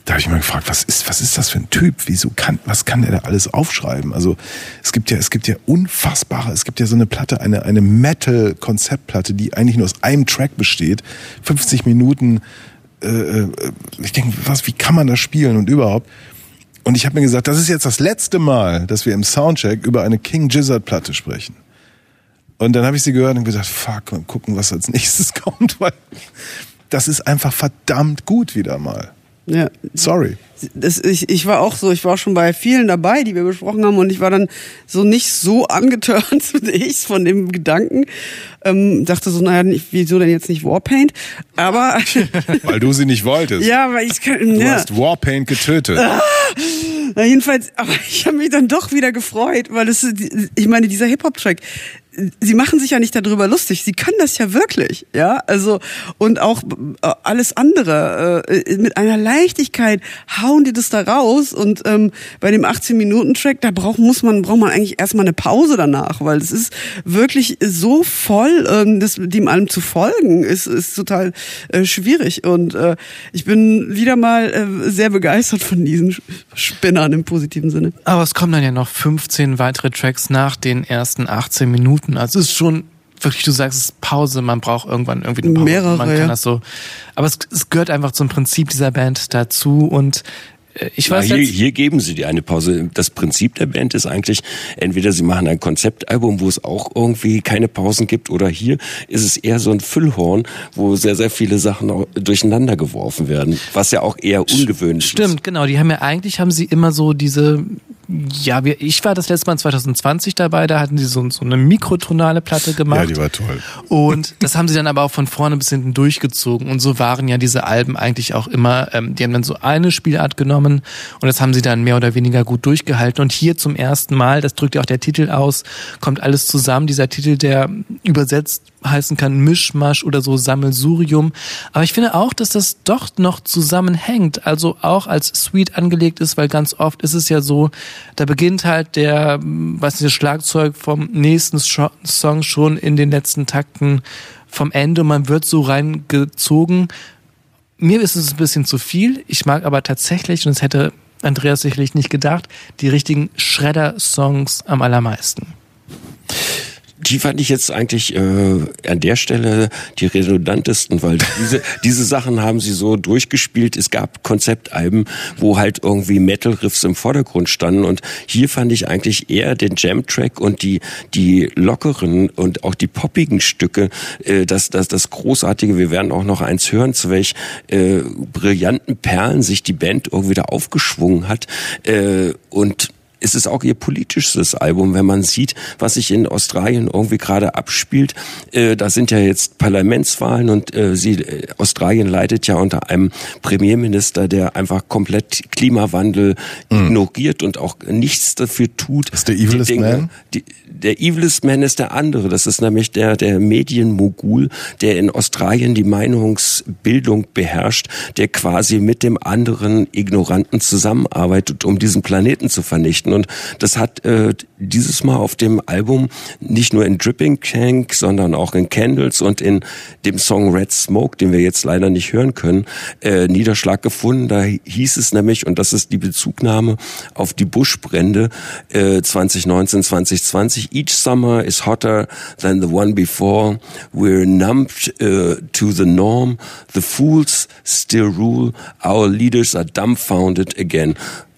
da habe ich mal gefragt, was ist, was ist das für ein Typ? Wieso kann, was kann der da alles aufschreiben? Also es gibt ja, es gibt ja unfassbare, es gibt ja so eine Platte, eine, eine Metal-Konzeptplatte, die eigentlich nur aus einem Track besteht, 50 Minuten. Äh, äh, ich denke, was, wie kann man das spielen und überhaupt? Und ich habe mir gesagt, das ist jetzt das letzte Mal, dass wir im Soundcheck über eine King Gizzard Platte sprechen. Und dann habe ich sie gehört und gesagt, fuck, und gucken, was als nächstes kommt, weil das ist einfach verdammt gut wieder mal. Ja. Sorry. Das, ich, ich war auch so, ich war schon bei vielen dabei, die wir besprochen haben und ich war dann so nicht so angetörnt ich von dem Gedanken. Ähm, dachte so, naja, nicht- wieso denn jetzt nicht Warpaint? Aber Weil du sie nicht wolltest. ja, weil ich kann, Du ja. hast Warpaint getötet. Na jedenfalls, aber ich habe mich dann doch wieder gefreut, weil es, ich meine, dieser Hip-Hop-Track, sie machen sich ja nicht darüber lustig, sie können das ja wirklich, ja, also und auch äh, alles andere äh, mit einer Leichtigkeit hauen die das da raus und ähm, bei dem 18 Minuten Track da braucht muss man braucht man eigentlich erstmal eine Pause danach, weil es ist wirklich so voll, ähm, das dem allem zu folgen ist ist total äh, schwierig und äh, ich bin wieder mal äh, sehr begeistert von diesen Spinnern im positiven Sinne. Aber es kommen dann ja noch 15 weitere Tracks nach den ersten 18 Minuten. Also es ist schon wirklich, du sagst, es ist Pause, man braucht irgendwann irgendwie eine Pause. Mehrere, man kann ja. das so. Aber es, es gehört einfach zum Prinzip dieser Band dazu und äh, ich Ja, weiß hier, jetzt, hier geben sie dir eine Pause. Das Prinzip der Band ist eigentlich, entweder sie machen ein Konzeptalbum, wo es auch irgendwie keine Pausen gibt, oder hier ist es eher so ein Füllhorn, wo sehr, sehr viele Sachen durcheinander geworfen werden, was ja auch eher ungewöhnlich ist. Stimmt, genau. Die haben ja eigentlich haben sie immer so diese, ja, wir, ich war das letzte Mal 2020 dabei, da hatten sie so, so eine mikrotonale Platte gemacht. Ja, die war toll. Und das haben sie dann aber auch von vorne bis hinten durchgezogen. Und so waren ja diese Alben eigentlich auch immer, ähm, die haben dann so eine Spielart genommen und das haben sie dann mehr oder weniger gut durchgehalten. Und hier zum ersten Mal, das drückt ja auch der Titel aus, kommt alles zusammen. Dieser Titel, der übersetzt heißen kann Mischmasch oder so Sammelsurium. Aber ich finde auch, dass das doch noch zusammenhängt. Also auch als Suite angelegt ist, weil ganz oft ist es ja so, da beginnt halt der, was nicht, das Schlagzeug vom nächsten Song schon in den letzten Takten vom Ende und man wird so reingezogen. Mir ist es ein bisschen zu viel. Ich mag aber tatsächlich, und das hätte Andreas sicherlich nicht gedacht, die richtigen Shredder-Songs am allermeisten. Die fand ich jetzt eigentlich äh, an der Stelle die redundantesten, weil diese, diese Sachen haben sie so durchgespielt. Es gab Konzeptalben, wo halt irgendwie Metal-Riffs im Vordergrund standen und hier fand ich eigentlich eher den Jam-Track und die, die lockeren und auch die poppigen Stücke, äh, das, das, das Großartige. Wir werden auch noch eins hören, zu welch äh, brillanten Perlen sich die Band irgendwie da aufgeschwungen hat äh, und es ist auch ihr politisches Album, wenn man sieht, was sich in Australien irgendwie gerade abspielt. Äh, da sind ja jetzt Parlamentswahlen und äh, sie, äh, Australien leidet ja unter einem Premierminister, der einfach komplett Klimawandel ignoriert und auch nichts dafür tut. Ist der evilest die man? Die, der evilest man ist der andere. Das ist nämlich der, der Medienmogul, der in Australien die Meinungsbildung beherrscht, der quasi mit dem anderen Ignoranten zusammenarbeitet, um diesen Planeten zu vernichten. Und das hat äh, dieses Mal auf dem Album nicht nur in Dripping Tank, sondern auch in Candles und in dem Song Red Smoke, den wir jetzt leider nicht hören können, äh, Niederschlag gefunden. Da hieß es nämlich, und das ist die Bezugnahme auf die Buschbrände äh, 2019, 2020, Each summer is hotter than the one before. We're numbed uh, to the norm. The fools still rule. Our leaders are dumbfounded again.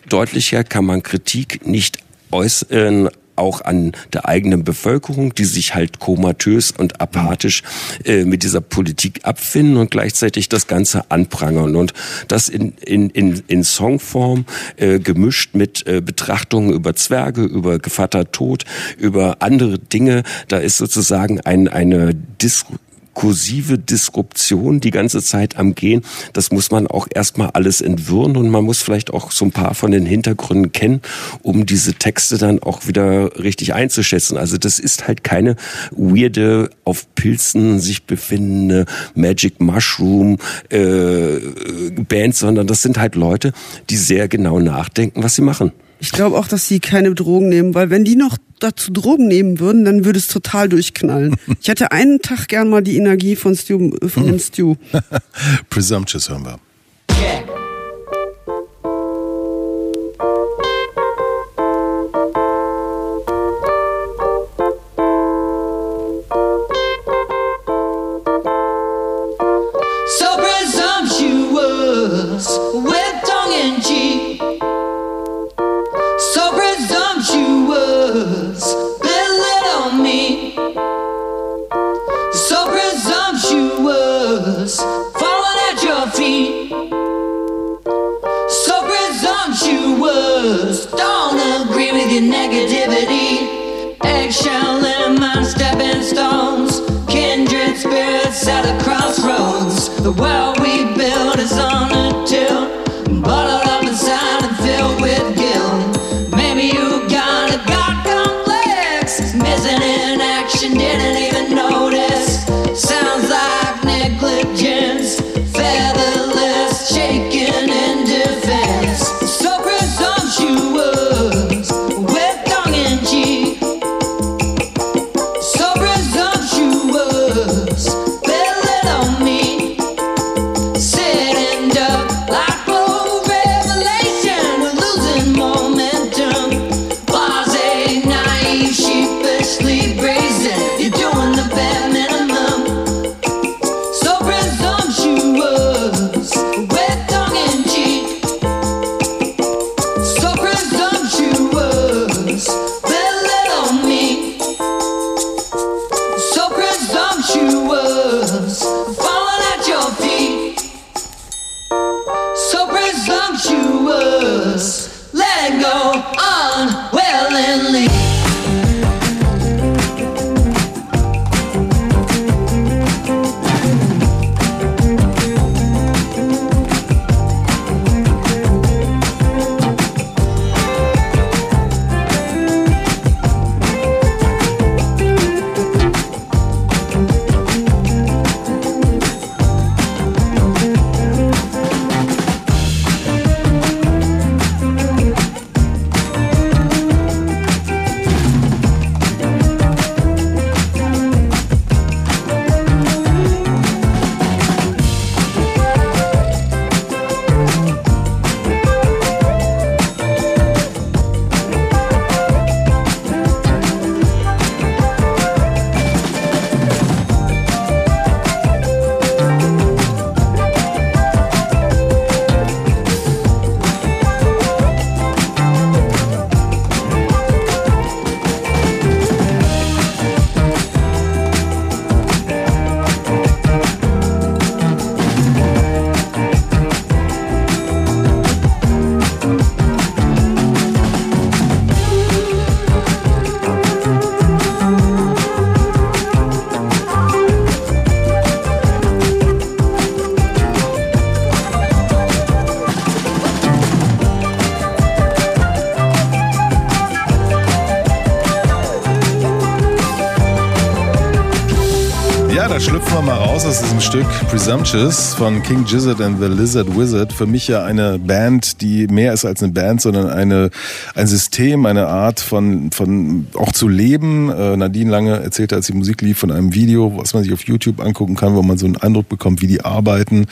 Deutlicher kann man Kritik nicht äußern, auch an der eigenen Bevölkerung, die sich halt komatös und apathisch äh, mit dieser Politik abfinden und gleichzeitig das Ganze anprangern. Und das in, in, in, in Songform äh, gemischt mit äh, Betrachtungen über Zwerge, über Gevatter Tod, über andere Dinge. Da ist sozusagen ein, eine Dis kursive Disruption die ganze Zeit am Gehen. Das muss man auch erstmal alles entwirren und man muss vielleicht auch so ein paar von den Hintergründen kennen, um diese Texte dann auch wieder richtig einzuschätzen. Also das ist halt keine weirde, auf Pilzen sich befindende Magic Mushroom äh, Band, sondern das sind halt Leute, die sehr genau nachdenken, was sie machen. Ich glaube auch, dass sie keine Drogen nehmen, weil wenn die noch dazu Drogen nehmen würden, dann würde es total durchknallen. Ich hätte einen Tag gern mal die Energie von Stu, von dem Stu. Presumptuous hören wir. So negativity. Eggshell in stepping stones, kindred spirits at a crossroads. The world Presumptuous von King Gizzard and the Lizard Wizard. Für mich ja eine Band, die mehr ist als eine Band, sondern eine, ein System, eine Art von, von auch zu leben. Äh, Nadine Lange erzählte, als die Musik lief, von einem Video, was man sich auf YouTube angucken kann, wo man so einen Eindruck bekommt, wie die arbeiten.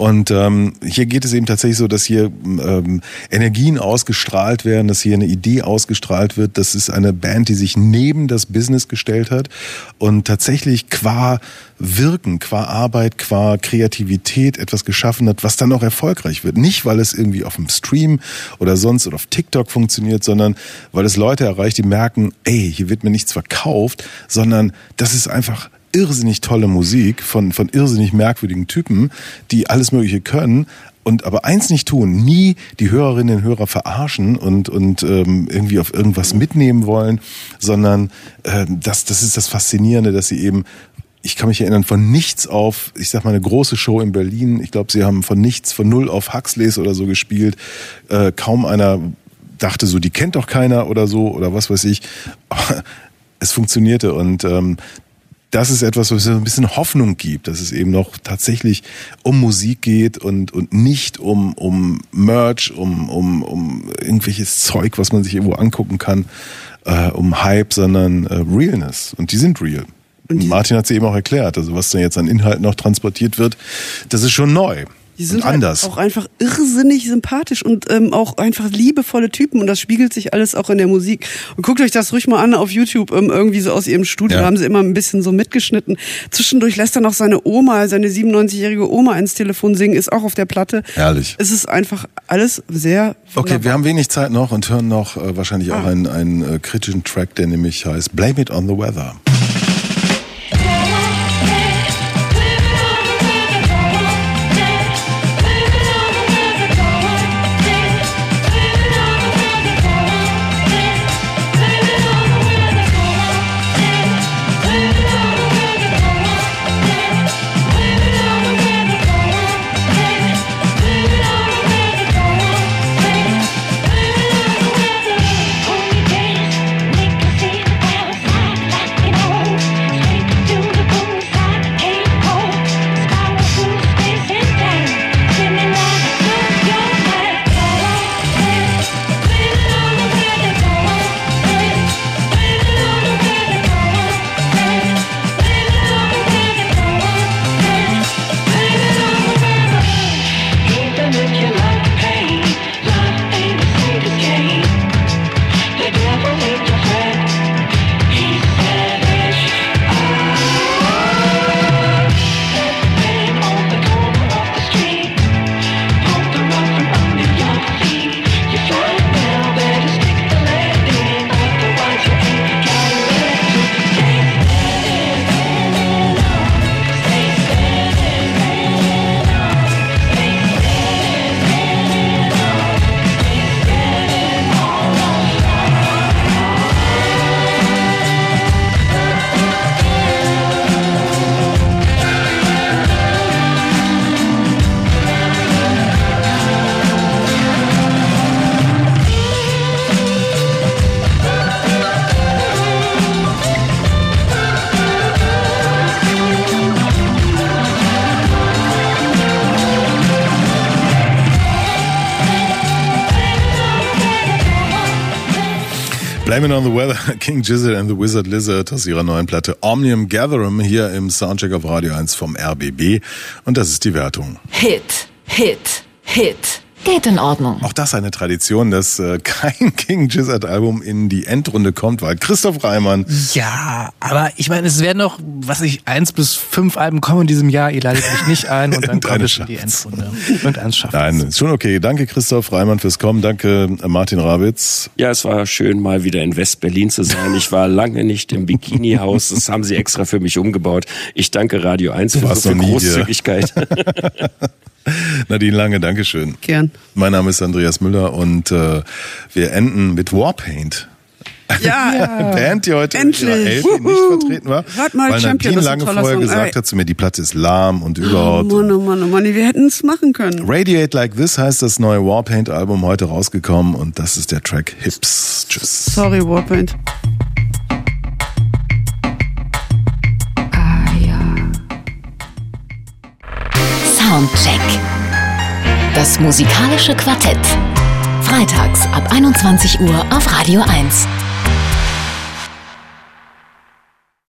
Und ähm, hier geht es eben tatsächlich so, dass hier ähm, Energien ausgestrahlt werden, dass hier eine Idee ausgestrahlt wird. Das ist eine Band, die sich neben das Business gestellt hat und tatsächlich qua Wirken, qua Arbeit, qua Kreativität etwas geschaffen hat, was dann auch erfolgreich wird. Nicht, weil es irgendwie auf dem Stream oder sonst oder auf TikTok funktioniert, sondern weil es Leute erreicht, die merken, ey, hier wird mir nichts verkauft, sondern das ist einfach irrsinnig tolle Musik von, von irrsinnig merkwürdigen Typen, die alles Mögliche können, und aber eins nicht tun, nie die Hörerinnen und Hörer verarschen und, und ähm, irgendwie auf irgendwas mitnehmen wollen, sondern äh, das, das ist das Faszinierende, dass sie eben ich kann mich erinnern, von nichts auf, ich sag mal, eine große Show in Berlin. Ich glaube, sie haben von nichts, von null auf Huxleys oder so gespielt. Äh, kaum einer dachte so, die kennt doch keiner oder so oder was weiß ich. Aber es funktionierte und ähm, das ist etwas, was so ein bisschen Hoffnung gibt, dass es eben noch tatsächlich um Musik geht und, und nicht um, um Merch, um, um, um irgendwelches Zeug, was man sich irgendwo angucken kann, äh, um Hype, sondern äh, Realness. Und die sind real. Und Martin hat sie eben auch erklärt, also was da jetzt an Inhalten noch transportiert wird, das ist schon neu. Die sind und anders. Halt auch einfach irrsinnig sympathisch und ähm, auch einfach liebevolle Typen und das spiegelt sich alles auch in der Musik. Und guckt euch das ruhig mal an auf YouTube, ähm, irgendwie so aus ihrem Studio, Ja. haben sie immer ein bisschen so mitgeschnitten. Zwischendurch lässt er noch seine Oma, seine 97-jährige Oma ins Telefon singen, ist auch auf der Platte. Herrlich. Es ist einfach alles sehr Okay, wir haben wenig Zeit noch und hören noch äh, wahrscheinlich auch einen, einen äh, kritischen Track, der nämlich heißt Blame It on the Weather. It on the Weather, King Gizzard and the Wizard Lizard aus ihrer neuen Platte Omnium Gatherum hier im Soundcheck auf Radio 1 vom RBB. Und das ist die Wertung. Hit, Hit, Hit. Geht in Ordnung. Auch das eine Tradition, dass äh, kein King Gizzard Album in die Endrunde kommt, weil Christoph Reimann Ja, aber ich meine, es werden noch, was ich, eins bis fünf Alben kommen in diesem Jahr. Ihr ladet mich nicht ein und dann kommt es in die Endrunde. Und eins schafft Nein, ist schon okay. Danke Christoph Reimann fürs Kommen. Danke Martin Rabitz. Ja, es war schön, mal wieder in West-Berlin zu sein. Ich war lange nicht im Bikini-Haus. Das haben sie extra für mich umgebaut. Ich danke Radio 1 für so viel. Großzügigkeit. Nadine Lange, Dankeschön. Gern. Mein Name ist Andreas Müller und äh, wir enden mit Warpaint. Ja, Band, die heute Endlich. in ihrer LP nicht vertreten war. Hört mal weil Champion, Nadine lange vorher Song. gesagt Ey. hat zu mir, die Platte ist lahm und Oh überhaupt. Mann, oh Mann, oh Mann, wir hätten es machen können. Radiate Like This heißt das neue Warpaint-Album heute rausgekommen und das ist der Track Hips. Tschüss. Sorry, Warpaint. Ah ja, Soundcheck. Das musikalische Quartett. Freitags ab 21 Uhr auf Radio 1.